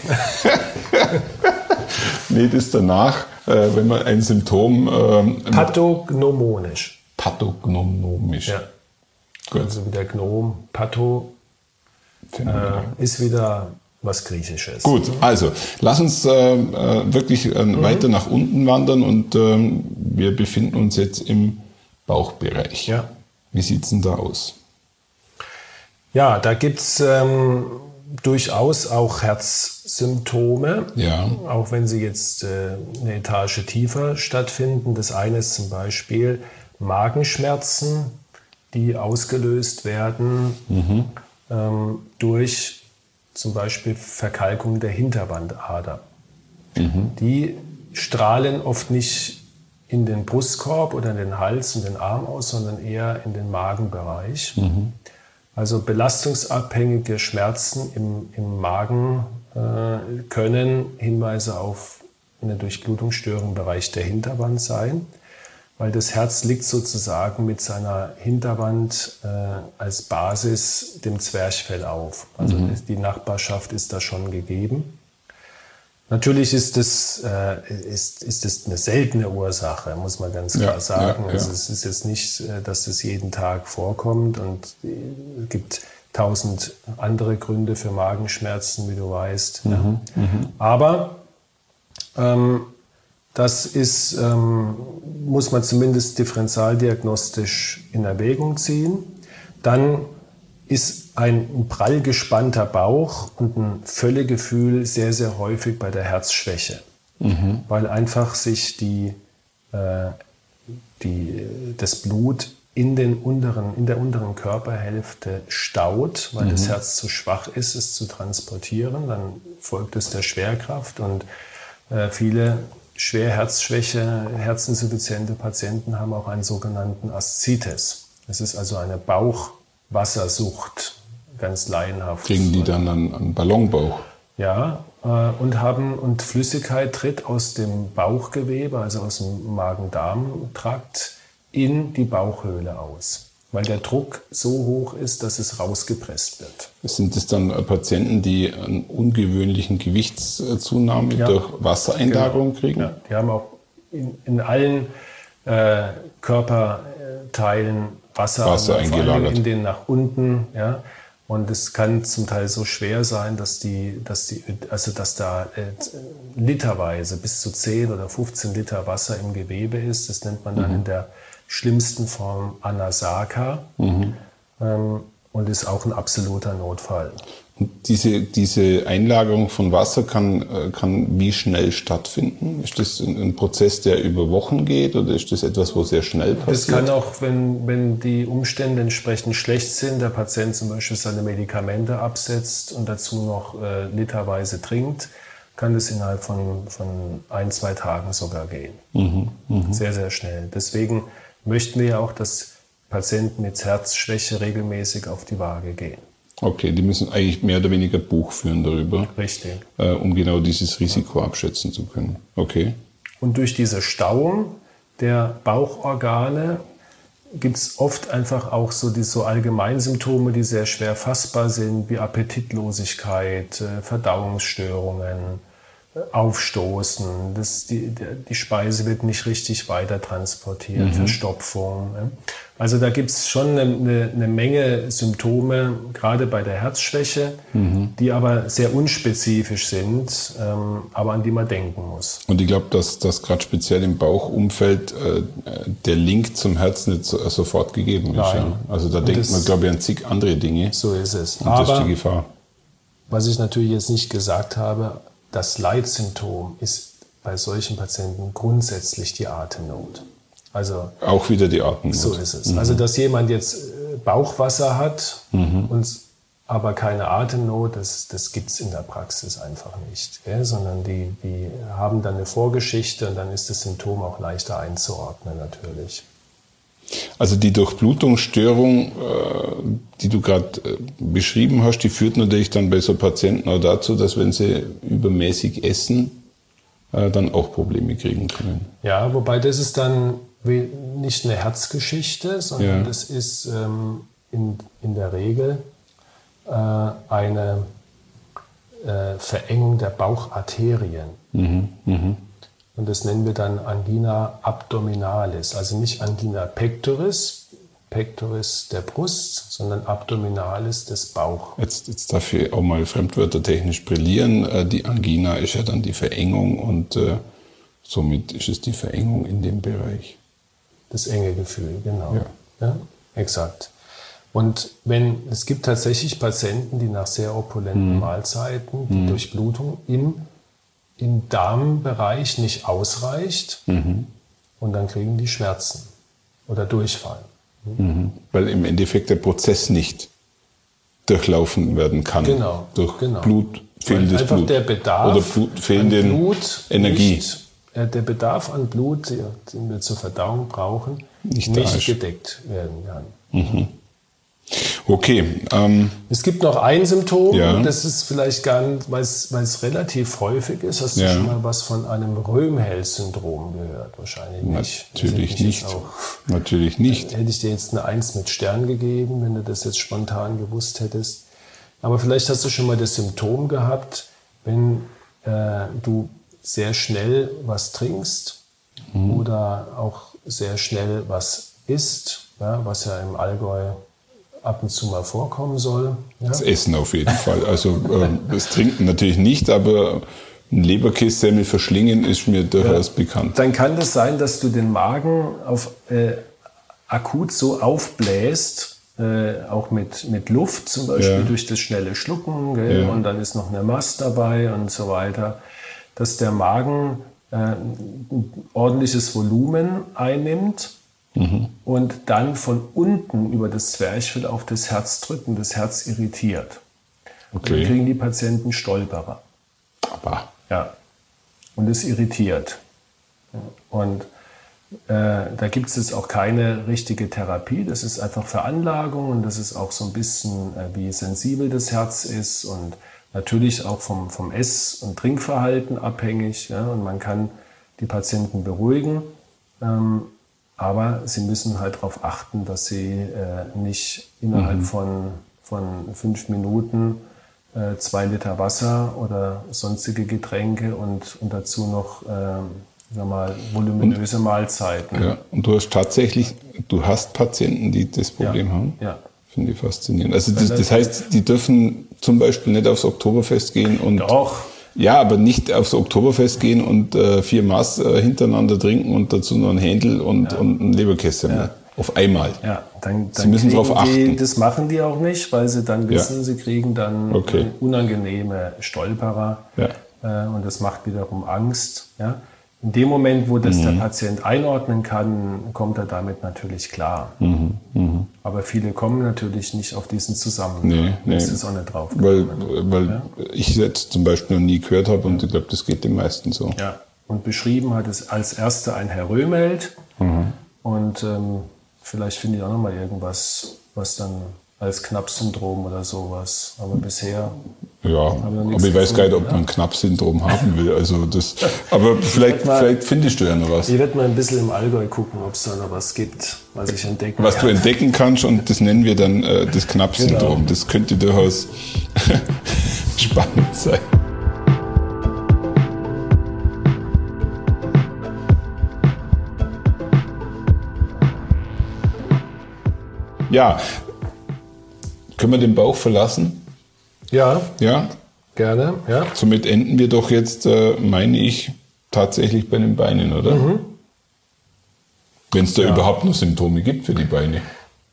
nee, das danach äh, wenn man ein Symptom.
Ähm, Pathognomonisch.
Pathognomisch. Ja.
Gut. Also wieder Gnom, Patho äh, ist wieder was Griechisches.
Gut, also lass uns äh, äh wirklich äh, mhm. weiter nach unten wandern und ähm, wir befinden uns jetzt im Bauchbereich.
Ja.
Wie sieht es denn da aus?
Ja, da gibt es ähm, durchaus auch Herzsymptome,
ja.
auch wenn sie jetzt äh, eine Etage tiefer stattfinden. Das eine ist zum Beispiel Magenschmerzen, die ausgelöst werden mhm. ähm, durch zum Beispiel Verkalkung der Hinterwandader. Mhm. Die strahlen oft nicht in den Brustkorb oder in den Hals und den Arm aus, sondern eher in den Magenbereich. Mhm. Also belastungsabhängige Schmerzen im, im Magen äh, können Hinweise auf eine Durchblutungsstörung im Bereich der Hinterwand sein, weil das Herz liegt sozusagen mit seiner Hinterwand äh, als Basis dem Zwerchfell auf. Also mhm. die Nachbarschaft ist da schon gegeben. Natürlich ist das, äh, ist, ist das eine seltene Ursache, muss man ganz klar ja, sagen. Ja, ja. Also es ist jetzt nicht, äh, dass das jeden Tag vorkommt und es gibt tausend andere Gründe für Magenschmerzen, wie du weißt. Mhm, mhm. Aber ähm, das ist, ähm, muss man zumindest differentialdiagnostisch in Erwägung ziehen. Dann ist ein prall gespannter Bauch und ein Völlegefühl sehr, sehr häufig bei der Herzschwäche, mhm. weil einfach sich die, äh, die, das Blut in, den unteren, in der unteren Körperhälfte staut, weil mhm. das Herz zu schwach ist, es zu transportieren. Dann folgt es der Schwerkraft und äh, viele schwer Herzschwäche, herzinsuffiziente Patienten haben auch einen sogenannten Aszites. Es ist also eine Bauch- Wassersucht, ganz laienhaft.
Kriegen die dann einen, einen Ballonbauch?
Ja, äh, und haben und Flüssigkeit tritt aus dem Bauchgewebe, also aus dem Magen-Darm-Trakt, in die Bauchhöhle aus, weil der Druck so hoch ist, dass es rausgepresst wird.
Sind es dann Patienten, die einen ungewöhnlichen Gewichtszunahme ja, durch Wassereinlagerung genau. kriegen? Ja,
die haben auch in, in allen äh, Körperteilen Wasser,
Wasser eingelagert.
in den nach unten. Ja. Und es kann zum Teil so schwer sein, dass die, dass die, also dass da äh, literweise bis zu 10 oder 15 Liter Wasser im Gewebe ist. Das nennt man dann mhm. in der schlimmsten Form Anasaka mhm. ähm, und ist auch ein absoluter Notfall.
Diese, diese Einlagerung von Wasser kann, äh, kann wie schnell stattfinden? Ist das ein Prozess, der über Wochen geht oder ist das etwas, wo sehr schnell passiert?
Das kann auch, wenn, wenn die Umstände entsprechend schlecht sind, der Patient zum Beispiel seine Medikamente absetzt und dazu noch äh, literweise trinkt, kann das innerhalb von, von ein, zwei Tagen sogar gehen. Mhm, mh. Sehr, sehr schnell. Deswegen möchten wir ja auch, dass Patienten mit Herzschwäche regelmäßig auf die Waage gehen.
Okay, die müssen eigentlich mehr oder weniger Buch führen darüber.
Richtig.
Äh, um genau dieses Risiko abschätzen zu können. Okay.
Und durch diese Stauung der Bauchorgane gibt es oft einfach auch so die so Allgemeinsymptome, die sehr schwer fassbar sind, wie Appetitlosigkeit, äh, Verdauungsstörungen, aufstoßen, das, die, die Speise wird nicht richtig weiter transportiert, mhm. Verstopfung. Also da gibt es schon eine, eine, eine, Menge Symptome, gerade bei der Herzschwäche, mhm. die aber sehr unspezifisch sind, ähm, aber an die man denken muss.
Und ich glaube, dass, dass gerade speziell im Bauchumfeld äh, der Link zum Herz nicht so, sofort gegeben ist. Ja? Also da Und denkt man, glaube ich, an zig andere Dinge.
So ist es.
Und aber, das ist die Gefahr.
Was ich natürlich jetzt nicht gesagt habe, das Leitsymptom ist bei solchen Patienten grundsätzlich die Atemnot.
Also auch wieder die Atemnot.
So ist es. Mhm. Also dass jemand jetzt äh, Bauchwasser hat mhm. und aber keine Atemnot, das, das gibt es in der Praxis einfach nicht. Gell? Sondern die, die haben dann eine Vorgeschichte und dann ist das Symptom auch leichter einzuordnen natürlich.
Also die Durchblutungsstörung, äh, die du gerade äh, beschrieben hast, die führt natürlich dann bei so Patienten auch dazu, dass wenn sie übermäßig essen, äh, dann auch Probleme kriegen können.
Ja, wobei das ist dann nicht eine Herzgeschichte, sondern ja. das ist ähm, in, in der Regel eine Verengung der Baucharterien. Mhm, mh. Und das nennen wir dann Angina abdominalis, also nicht Angina pectoris, pectoris der Brust, sondern abdominalis des Bauch.
Jetzt, jetzt darf ich auch mal Fremdwörter technisch brillieren. Äh, die Angina ist ja dann die Verengung und äh, somit ist es die Verengung in dem Bereich.
Das enge Gefühl, genau. Ja. ja exakt. Und wenn es gibt tatsächlich Patienten, die nach sehr opulenten mhm. Mahlzeiten die mhm. Durchblutung im im Darmbereich nicht ausreicht mhm. und dann kriegen die Schmerzen oder Durchfall.
Mhm. Weil im Endeffekt der Prozess nicht durchlaufen werden kann.
Genau.
Durch
genau.
Blut, fehlendes
einfach
Blut.
der Bedarf
oder Blut, fehlende Blut Energie.
Nicht, äh, der Bedarf an Blut, den wir zur Verdauung brauchen, nicht, nicht gedeckt werden kann. Mhm.
Okay. Ähm,
es gibt noch ein Symptom, ja. das ist vielleicht gar nicht, weil es relativ häufig ist. Hast du ja. schon mal was von einem Röhmheld-Syndrom gehört? Wahrscheinlich nicht.
Natürlich nicht. Natürlich nicht.
Hätte ich dir jetzt eine Eins mit Stern gegeben, wenn du das jetzt spontan gewusst hättest. Aber vielleicht hast du schon mal das Symptom gehabt, wenn äh, du sehr schnell was trinkst mhm. oder auch sehr schnell was isst, ja, was ja im Allgäu ab und zu mal vorkommen soll.
Ja? Das Essen auf jeden Fall. Also äh, das Trinken natürlich nicht, aber ein Leberkässemmel verschlingen ist mir durchaus ja. bekannt.
Dann kann das sein, dass du den Magen auf, äh, akut so aufbläst, äh, auch mit, mit Luft zum Beispiel ja. durch das schnelle Schlucken ja. und dann ist noch eine Mast dabei und so weiter, dass der Magen äh, ein ordentliches Volumen einnimmt mhm. und dann von unten über das Zwerchfell auf das Herz drücken, das Herz irritiert. Okay. Und dann kriegen die Patienten Stolperer.
Aber.
Ja. Und es irritiert. Und Äh, da gibt es jetzt auch keine richtige Therapie. Das ist einfach Veranlagung und das ist auch so ein bisschen, äh, wie sensibel das Herz ist und natürlich auch vom, vom Ess- und Trinkverhalten abhängig. Ja? Und man kann die Patienten beruhigen. Ähm, aber sie müssen halt darauf achten, dass sie äh, nicht innerhalb mhm. von, von fünf Minuten äh, zwei Liter Wasser oder sonstige Getränke und, und dazu noch äh, sag mal, voluminöse und, Mahlzeiten.
Ja, und du hast tatsächlich, du hast Patienten, die das Problem
ja,
haben.
Ja.
Finde ich faszinierend. Also das, das heißt, die dürfen zum Beispiel nicht aufs Oktoberfest gehen und.
Doch.
Ja, aber nicht aufs Oktoberfest gehen und äh, vier Maß äh, hintereinander trinken und dazu noch ein Händel und, ja. und ein Leberkäse. Ja. Auf einmal.
Ja, dann, dann
sie müssen darauf achten.
Die, das machen die auch nicht, weil sie dann wissen, ja. sie kriegen dann okay. unangenehme Stolperer. Ja. Äh, und das macht wiederum Angst. Ja. In dem Moment, wo das mhm. der Patient einordnen kann, kommt er damit natürlich klar. Mhm. Mhm. Aber viele kommen natürlich nicht auf diesen Zusammenhang. Nee, nee. Ist auch nicht drauf
weil, weil ja? ich jetzt zum Beispiel noch nie gehört habe und ich glaube, das geht den meisten so.
Ja. Und beschrieben hat es als erster ein Herr Römelt. Mhm. Und ähm, vielleicht finde ich auch noch mal irgendwas, was dann als Knapp-Syndrom oder sowas. Aber bisher.
Ja, aber ich weiß gar nicht, ob man Knapp-Syndrom haben will. Also das, aber vielleicht, mal, vielleicht findest du ja noch was.
Ich werde mal ein bisschen im Allgäu gucken, ob es da noch was gibt, was ich entdecken
Was kann. du entdecken kannst und das nennen wir dann äh, das Knapp-Syndrom. Genau. Das könnte durchaus spannend sein. Ja, können wir den Bauch verlassen?
Ja.
Ja.
Gerne, ja.
Somit enden wir doch jetzt, äh, meine ich, tatsächlich bei den Beinen, oder? Mhm. Wenn es da ja. überhaupt noch Symptome gibt für die Beine.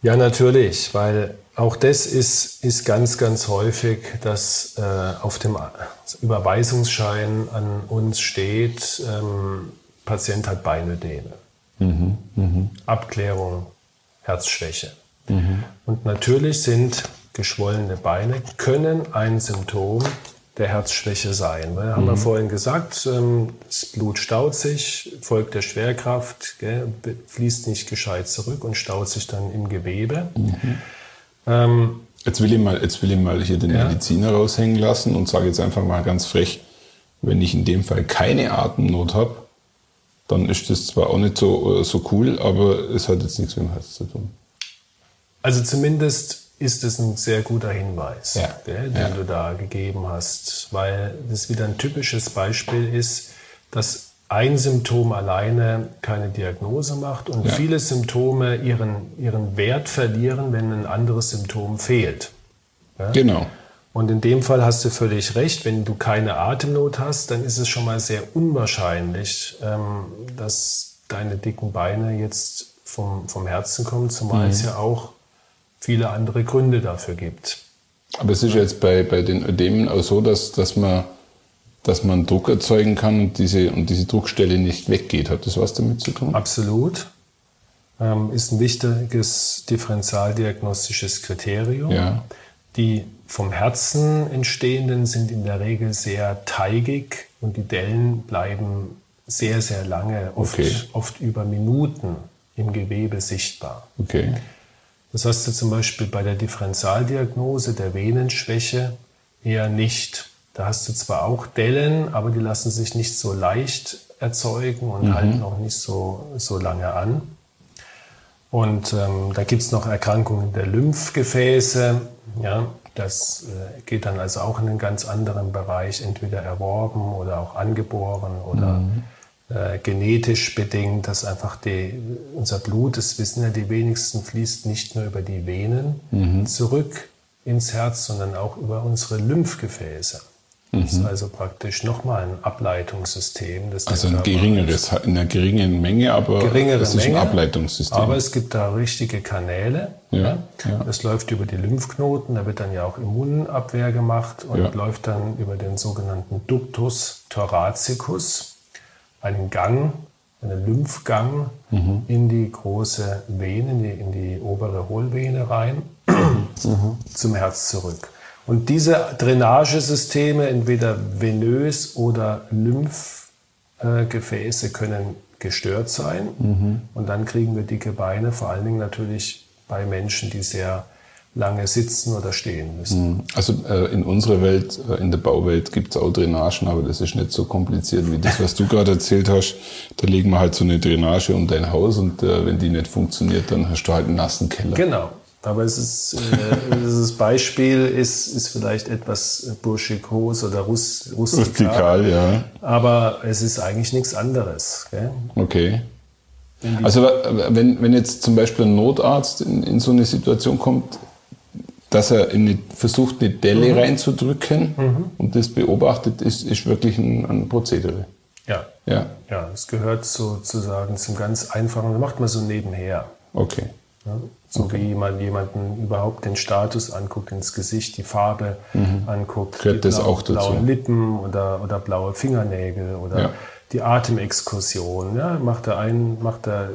Ja, natürlich, weil auch das ist, ist ganz, ganz häufig, dass äh, auf dem Überweisungsschein an uns steht, ähm, Patient hat Beinödeme. Mhm, mh. Abklärung, Herzschwäche. Mhm. Und natürlich sind geschwollene Beine, können ein Symptom der Herzschwäche sein. Wir haben mhm. wir vorhin gesagt, ähm, das Blut staut sich, folgt der Schwerkraft, gell, fließt nicht gescheit zurück und staut sich dann im Gewebe. Mhm.
Ähm, jetzt, will ich mal, jetzt will ich mal hier den ja. Mediziner raushängen lassen und sage jetzt einfach mal ganz frech, wenn ich in dem Fall keine Atemnot habe, dann ist das zwar auch nicht so, äh, so cool, aber es hat jetzt nichts mit dem Herz zu tun.
Also zumindest ist es ein sehr guter Hinweis, ja. gell, den ja. du da gegeben hast, weil das wieder ein typisches Beispiel ist, dass ein Symptom alleine keine Diagnose macht und ja. viele Symptome ihren, ihren Wert verlieren, wenn ein anderes Symptom fehlt.
Genau.
Und in dem Fall hast du völlig recht, wenn du keine Atemnot hast, dann ist es schon mal sehr unwahrscheinlich, ähm, dass deine dicken Beine jetzt vom, vom Herzen kommen, zumal mhm. es ja auch viele andere Gründe dafür gibt.
Aber es ist jetzt bei, bei den Ödemen auch so, dass, dass, man, dass man Druck erzeugen kann und diese, und diese Druckstelle nicht weggeht. Hat das was damit zu tun?
Absolut. Ähm, ist ein wichtiges differentialdiagnostisches Kriterium. Ja. Die vom Herzen entstehenden sind in der Regel sehr teigig und die Dellen bleiben sehr, sehr lange, oft, okay. oft über Minuten im Gewebe sichtbar.
Okay.
Das hast du zum Beispiel bei der Differentialdiagnose der Venenschwäche eher nicht. Da hast du zwar auch Dellen, aber die lassen sich nicht so leicht erzeugen und mhm. halten auch nicht so, so lange an. Und ähm, da gibt's noch Erkrankungen der Lymphgefäße. Ja, das äh, geht dann also auch in einen ganz anderen Bereich, entweder erworben oder auch angeboren oder mhm. Äh, genetisch bedingt, dass einfach die, unser Blut, das wissen ja die wenigsten, fließt nicht nur über die Venen mhm. zurück ins Herz, sondern auch über unsere Lymphgefäße. Mhm. Das ist also praktisch nochmal ein Ableitungssystem.
also ein geringeres, in einer geringen Menge, aber
Geringere
das ist Menge, ein Ableitungssystem.
Aber es gibt da richtige Kanäle. Ja, ja. Das läuft über die Lymphknoten, da wird dann ja auch Immunabwehr gemacht und ja. läuft dann über den sogenannten Ductus thoracicus einen Gang, einen Lymphgang mhm. in die große Vene, in die, in die obere Hohlvene rein, mhm. zum Herz zurück. Und diese Drainagesysteme, entweder venös oder Lymph, Blutgefäße können gestört sein. Mhm. Und dann kriegen wir dicke Beine, vor allen Dingen natürlich bei Menschen, die sehr lange sitzen oder stehen müssen. Mhm.
Also äh, in unserer Welt, äh, in der Bauwelt gibt es auch Drainagen, aber das ist nicht so kompliziert wie das, was du gerade erzählt hast. Da legen wir halt so eine Drainage um dein Haus und äh, wenn die nicht funktioniert, dann hast du halt einen nassen Keller.
Genau. Aber es ist, äh, dieses Beispiel ist, ist vielleicht etwas burschikos oder rus, rustikal. Rustikal, ja. Aber es ist eigentlich nichts anderes. Gell?
Okay. Also wenn, wenn jetzt zum Beispiel ein Notarzt in, in so eine Situation kommt, dass er eine, versucht, eine Delle mhm. reinzudrücken mhm. und das beobachtet, ist, ist wirklich ein, ein Prozedere.
Ja. Ja. Ja, es gehört sozusagen zum ganz einfachen, das macht man so nebenher.
Okay.
Ja, so okay. wie man jemanden überhaupt den Status anguckt, ins Gesicht, die Farbe mhm. anguckt,
Gehört die das blau, auch
dazu? blauen Lippen oder, oder blaue Fingernägel oder ja. die Atemexkursion. Ja, macht er ein, macht er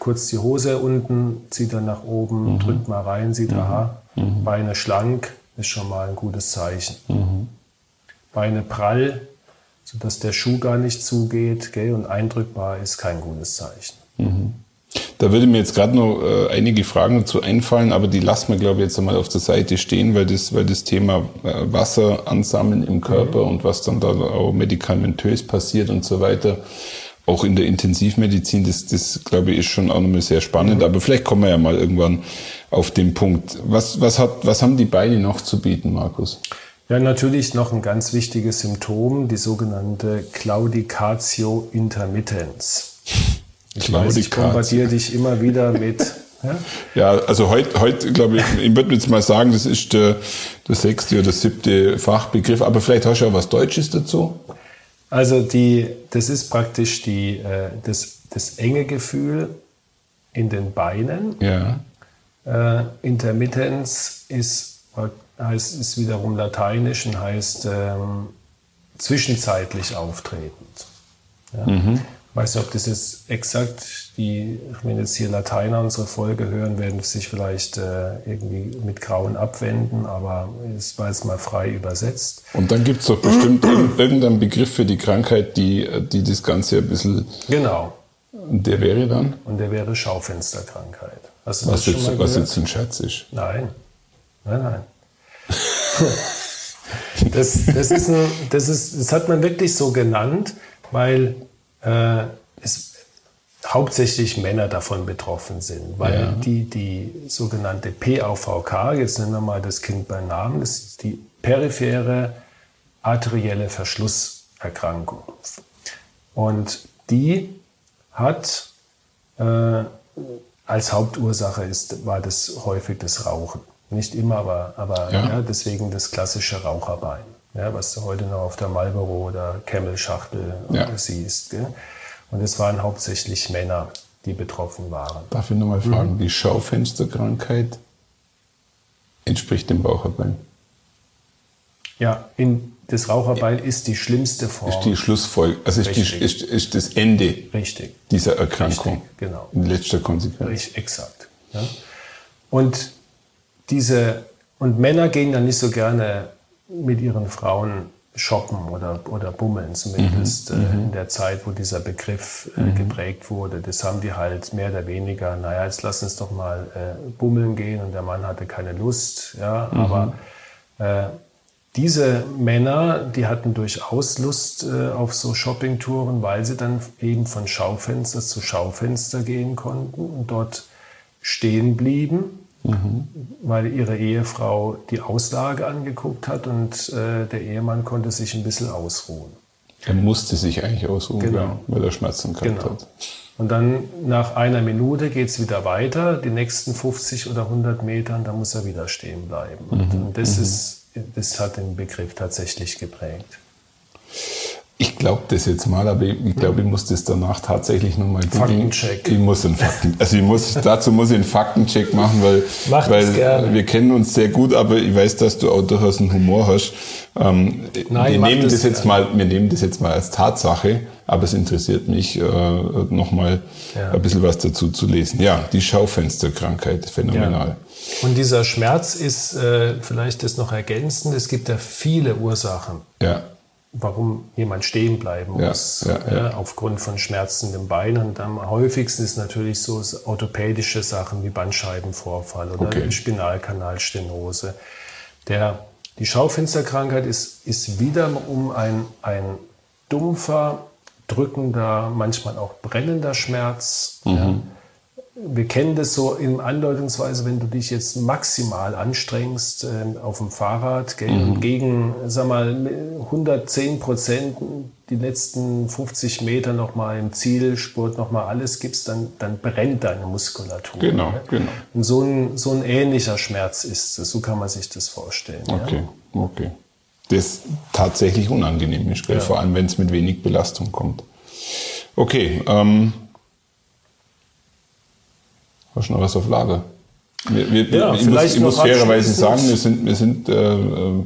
kurz die Hose unten, zieht er nach oben, mhm. drückt mal rein, sieht, mhm. aha, mhm. Beine schlank, ist schon mal ein gutes Zeichen. Mhm. Beine prall, sodass der Schuh gar nicht zugeht gell, und eindrückbar ist kein gutes Zeichen.
Mhm. Da würde mir jetzt gerade noch äh, einige Fragen dazu einfallen, aber die lassen wir, glaube ich, jetzt einmal auf der Seite stehen, weil das, weil das Thema äh, Wasser ansammeln im Körper mhm. und was dann da auch medikamentös passiert und so weiter, auch in der Intensivmedizin, das, das glaube ich, ist schon auch nochmal sehr spannend. Mhm. Aber vielleicht kommen wir ja mal irgendwann auf den Punkt. Was, was, hat, was haben die Beine noch zu bieten, Markus?
Ja, natürlich noch ein ganz wichtiges Symptom, die sogenannte Claudicatio intermittens. Ich weiß, ich bombardiere dich immer wieder mit.
Ja, ja also heute, heute glaube ich, ich würde jetzt mal sagen, das ist der, der sechste oder siebte Fachbegriff, aber vielleicht hast du auch was Deutsches dazu.
Also die, das ist praktisch die, äh, das, das enge Gefühl in den Beinen.
Ja.
Äh, Intermittenz ist, heißt, ist wiederum lateinisch und heißt ähm, zwischenzeitlich auftretend. Ja. Mhm weiß nicht, ob das jetzt exakt die, wenn jetzt hier Lateiner unsere Folge hören, werden sich vielleicht äh, irgendwie mit Grauen abwenden, aber es war jetzt mal frei übersetzt.
Und dann gibt es doch bestimmt irgendeinen Begriff für die Krankheit, die, die das Ganze ein bisschen.
Genau.
Und der wäre dann?
Und der wäre Schaufensterkrankheit.
Hast du was, das jetzt, was jetzt ein Scherz ist?
Nein. Nein, nein. das, das, ist ein, das, ist, das hat man wirklich so genannt, weil äh, es hauptsächlich Männer davon betroffen sind, weil ja. die, die sogenannte PAVK, jetzt nennen wir mal das Kind beim Namen, das ist die periphere arterielle Verschlusserkrankung. Und die hat äh, als Hauptursache ist, war das häufig das Rauchen. Nicht immer, aber, aber ja. Ja, deswegen das klassische Raucherbein ja, was du heute noch auf der Marlboro oder Camel-Schachtel ja. siehst. Gell? Und es waren hauptsächlich Männer, die betroffen waren.
Darf ich nochmal fragen, mhm. die Schaufensterkrankheit entspricht dem Raucherbein?
Ja, in, das Raucherbein ist die schlimmste Form.
Ist die Schlussfolge, also ist, die, ist, ist, das Ende
Richtig.
dieser Erkrankung.
Richtig, genau.
In letzter Konsequenz.
Richtig, exakt. Ja. Und diese, und Männer gehen dann nicht so gerne mit ihren Frauen shoppen oder, oder bummeln, zumindest mhm. äh, mhm. in der Zeit, wo dieser Begriff äh, mhm. geprägt wurde. Das haben die halt mehr oder weniger, naja, jetzt lass uns doch mal äh, bummeln gehen und der Mann hatte keine Lust, ja, mhm. aber äh, diese Männer, die hatten durchaus Lust äh, auf so Shoppingtouren, weil sie dann eben von Schaufenster zu Schaufenster gehen konnten und dort stehen blieben Mhm. Weil ihre Ehefrau die Auslage angeguckt hat und äh, der Ehemann konnte sich ein bisschen ausruhen.
Er musste sich eigentlich ausruhen, genau. weil er Schmerzen gehabt genau. hat.
Und dann nach einer Minute geht es wieder weiter, die nächsten 50 oder 100 Metern, da muss er wieder stehen bleiben. Mhm. Und das, mhm. ist, das hat den Begriff tatsächlich geprägt.
Ich glaube das jetzt mal, aber ich glaube, ich muss das danach tatsächlich nochmal
Faktencheck.
Ich muss einen Fakten, also ich muss, dazu muss ich einen Faktencheck machen, weil,
Mach
weil wir kennen uns sehr gut, aber ich weiß, dass du auch durchaus einen Humor hast. Ähm, Nein, wir nehmen das, das jetzt gerne. mal, wir nehmen das jetzt mal als Tatsache, aber es interessiert mich, äh, nochmal ja. ein bisschen was dazu zu lesen. Ja, die Schaufensterkrankheit, phänomenal. Ja.
Und dieser Schmerz ist, äh, vielleicht das noch ergänzend, es gibt ja viele Ursachen.
Ja
warum jemand stehen bleiben
Ja,
muss,
ja, ja.
aufgrund von Schmerzen im Bein. Und am häufigsten ist natürlich so orthopädische Sachen wie Bandscheibenvorfall oder
Okay.
Spinalkanalstenose. Der, die Schaufensterkrankheit ist, ist wiederum ein, ein dumpfer, drückender, manchmal auch brennender Schmerz. Ja. Wir kennen das so in Andeutungsweise, wenn du dich jetzt maximal anstrengst ähm, auf dem Fahrrad gell, und gegen, sag mal, 110 Prozent die letzten 50 Meter nochmal im Zielspurt nochmal alles gibst, dann, dann brennt deine Muskulatur.
Genau,
ne?
genau.
Und so ein, so ein ähnlicher Schmerz ist es, so kann man sich das vorstellen. Ja?
Okay, okay. Das tatsächlich unangenehm ist, gell?
Ja.
vor allem wenn es mit wenig Belastung kommt. Okay, ähm, du noch was auf Lager? Wir, wir,
Ja,
ich muss, ich muss fairerweise sagen, wir sind, wir sind äh, äh,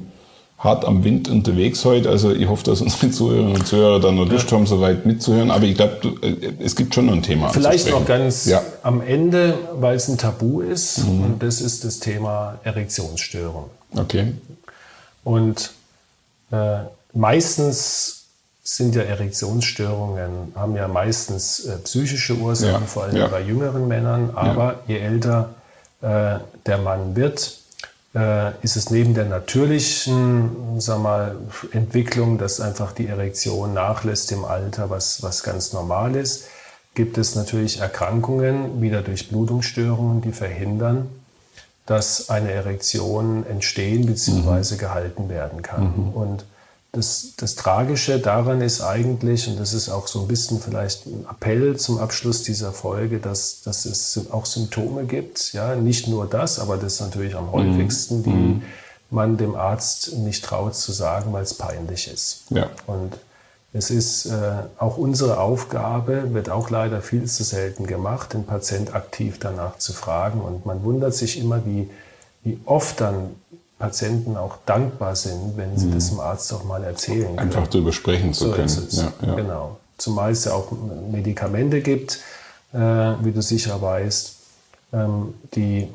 hart am Wind unterwegs heute. Also ich hoffe, dass unsere Zuhörerinnen und Zuhörer dann noch Lust haben, soweit mitzuhören. Aber ich glaube, es gibt schon noch ein Thema.
Vielleicht noch ganz
Ja,
am Ende, weil es ein Tabu ist, und das ist das Thema Erektionsstörung.
okay.
Und äh, meistens sind ja Erektionsstörungen, haben ja meistens äh, psychische Ursachen,
Ja,
vor allem
ja.
bei jüngeren Männern. Aber je älter äh, der Mann wird, äh, ist es neben der natürlichen sag mal, Entwicklung, dass einfach die Erektion nachlässt im Alter, was, was ganz normal ist, gibt es natürlich Erkrankungen, wieder durch Blutungsstörungen, die verhindern, dass eine Erektion entstehen bzw. gehalten werden kann. Und das, das Tragische daran ist eigentlich, und das ist auch so ein bisschen vielleicht ein Appell zum Abschluss dieser Folge, dass, dass es auch Symptome gibt. Ja, nicht nur das, aber das ist natürlich am häufigsten, die man dem Arzt nicht traut zu sagen, weil es peinlich ist.
Ja.
Und es ist äh, auch unsere Aufgabe, wird auch leider viel zu selten gemacht, den Patient aktiv danach zu fragen. Und man wundert sich immer, wie, wie oft dann Patienten auch dankbar sind, wenn sie das dem Arzt auch mal erzählen können.
Einfach darüber sprechen zu
So
können.
ist es.
Ja, ja.
Genau. Zumal es ja auch Medikamente gibt, äh, wie du sicher weißt, ähm, die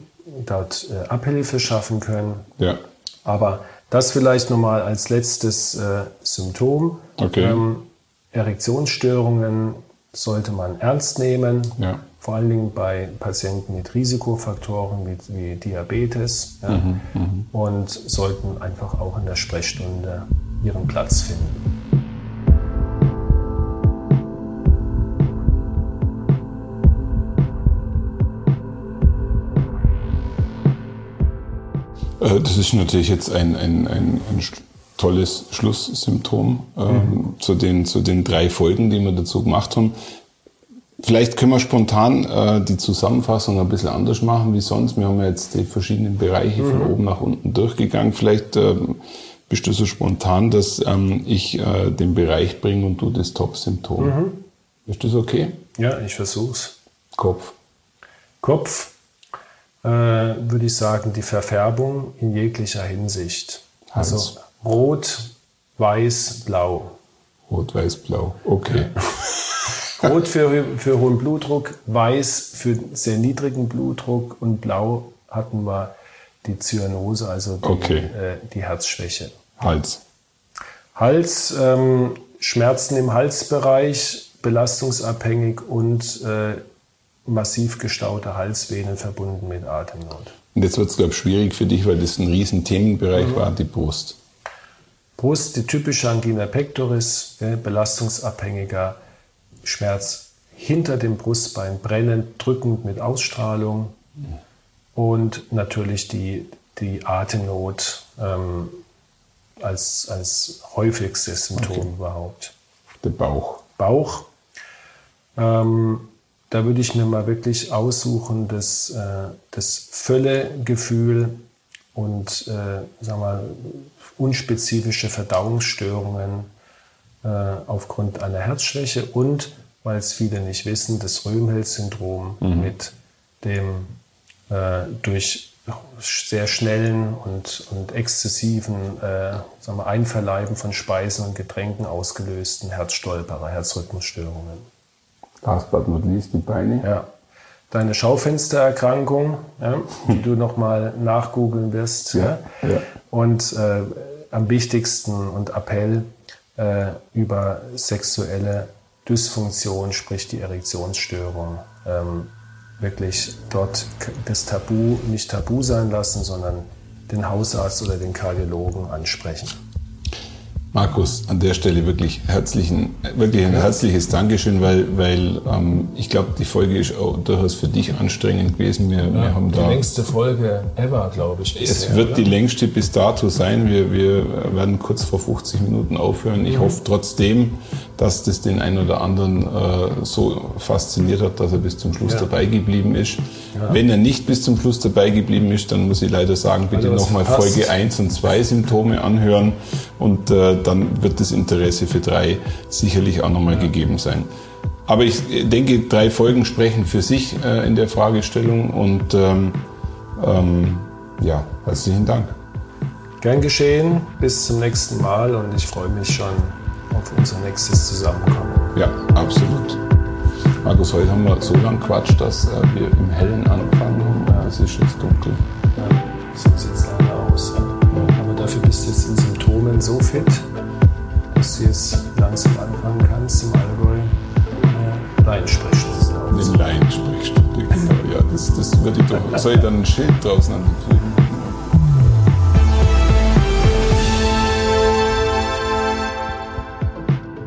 dort äh, Abhilfe schaffen können.
ja.
Aber das vielleicht nochmal als letztes äh, Symptom.
Okay.
Ähm, Erektionsstörungen sollte man ernst nehmen,
Ja.
Vor allen Dingen bei Patienten mit Risikofaktoren wie, wie Diabetes ja,
Mhm,
und sollten einfach auch in der Sprechstunde ihren Platz finden.
Äh, Das ist natürlich jetzt ein, ein, ein, ein tolles Schlusssymptom ähm, zu, den, zu den drei Folgen, die wir dazu gemacht haben. Vielleicht können wir spontan äh, die Zusammenfassung ein bisschen anders machen wie sonst. Wir haben ja jetzt die verschiedenen Bereiche von oben nach unten durchgegangen. Vielleicht ähm, bist du so spontan, dass ähm, ich äh, den Bereich bringe und du das Top-Symptom. Ist das okay?
Ja, ich versuch's.
Kopf.
Kopf, äh, würde ich sagen, die Verfärbung in jeglicher Hinsicht.
Hals.
Also rot, weiß, blau.
Rot, weiß, blau. Okay.
Rot für, für hohen Blutdruck, weiß für sehr niedrigen Blutdruck und blau hatten wir die Zyanose, also die,
Okay.
äh, die Herzschwäche.
Hals.
Hals, ähm, Schmerzen im Halsbereich, belastungsabhängig und äh, massiv gestaute Halsvenen verbunden mit Atemnot.
Und jetzt wird es, glaube ich, schwierig für dich, weil das ein riesen Themenbereich
Mhm.
war, die Brust.
Brust, die typische Angina pectoris, äh, belastungsabhängiger Schmerz hinter dem Brustbein, brennend, drückend mit Ausstrahlung und natürlich die, die Atemnot ähm, als, als häufigstes Symptom überhaupt.
Der Bauch.
Bauch. Ähm, da würde ich mir mal wirklich aussuchen, das, äh, das Völlegefühl und äh, sag mal, unspezifische Verdauungsstörungen äh, aufgrund einer Herzschwäche und, weil es viele nicht wissen, das Röhmheld-Syndrom mit dem äh, durch sehr schnellen und, und exzessiven äh, sagen wir, Einverleiben von Speisen und Getränken ausgelösten Herzstolperer, Herzrhythmusstörungen.
Last but not least die Beine.
Ja. Deine Schaufenstererkrankung, ja, die du nochmal nachgoogeln wirst. Ja,
Ja, ja.
Und äh, am wichtigsten und Appell, äh, über sexuelle Dysfunktion, sprich die Erektionsstörung, ähm, wirklich dort das Tabu nicht tabu sein lassen, sondern den Hausarzt oder den Kardiologen ansprechen.
Markus, an der Stelle wirklich herzlichen, wirklich ein herzliches Dankeschön, weil, weil ähm, ich glaube, die Folge ist auch durchaus für dich anstrengend gewesen. Wir, ja, wir haben
die
da,
längste Folge ever, glaube ich.
Bisher, es wird oder? die längste bis dato sein. Wir, wir werden kurz vor 50 Minuten aufhören. Ich mhm. hoffe trotzdem, dass das den einen oder anderen äh, so fasziniert hat, dass er bis zum Schluss ja. dabei geblieben ist. Ja. Wenn er nicht bis zum Schluss dabei geblieben ist, dann muss ich leider sagen, bitte nochmal Folge 1 und 2 Symptome anhören und äh, dann wird das Interesse für drei sicherlich auch nochmal ja. gegeben sein. Aber ich denke, drei Folgen sprechen für sich äh, in der Fragestellung und ähm, ähm, ja, herzlichen Dank.
Gern geschehen, bis zum nächsten Mal und ich freue mich schon unser nächstes Zusammenkommen.
Ja, absolut. Markus, heute haben wir so lange Quatsch, dass äh, wir im Hellen anfangen. Ja. Es ist jetzt dunkel.
Ja, so sieht es leider aus. Ja. Aber dafür bist du jetzt in Symptomen so fit, dass du jetzt langsam anfangen kannst, im Allgäu äh, Laiensprechstunde
Den Laiensprechstunde, genau. Ja, das, das würde ich doch. Soll ich dann ein Schild draußen an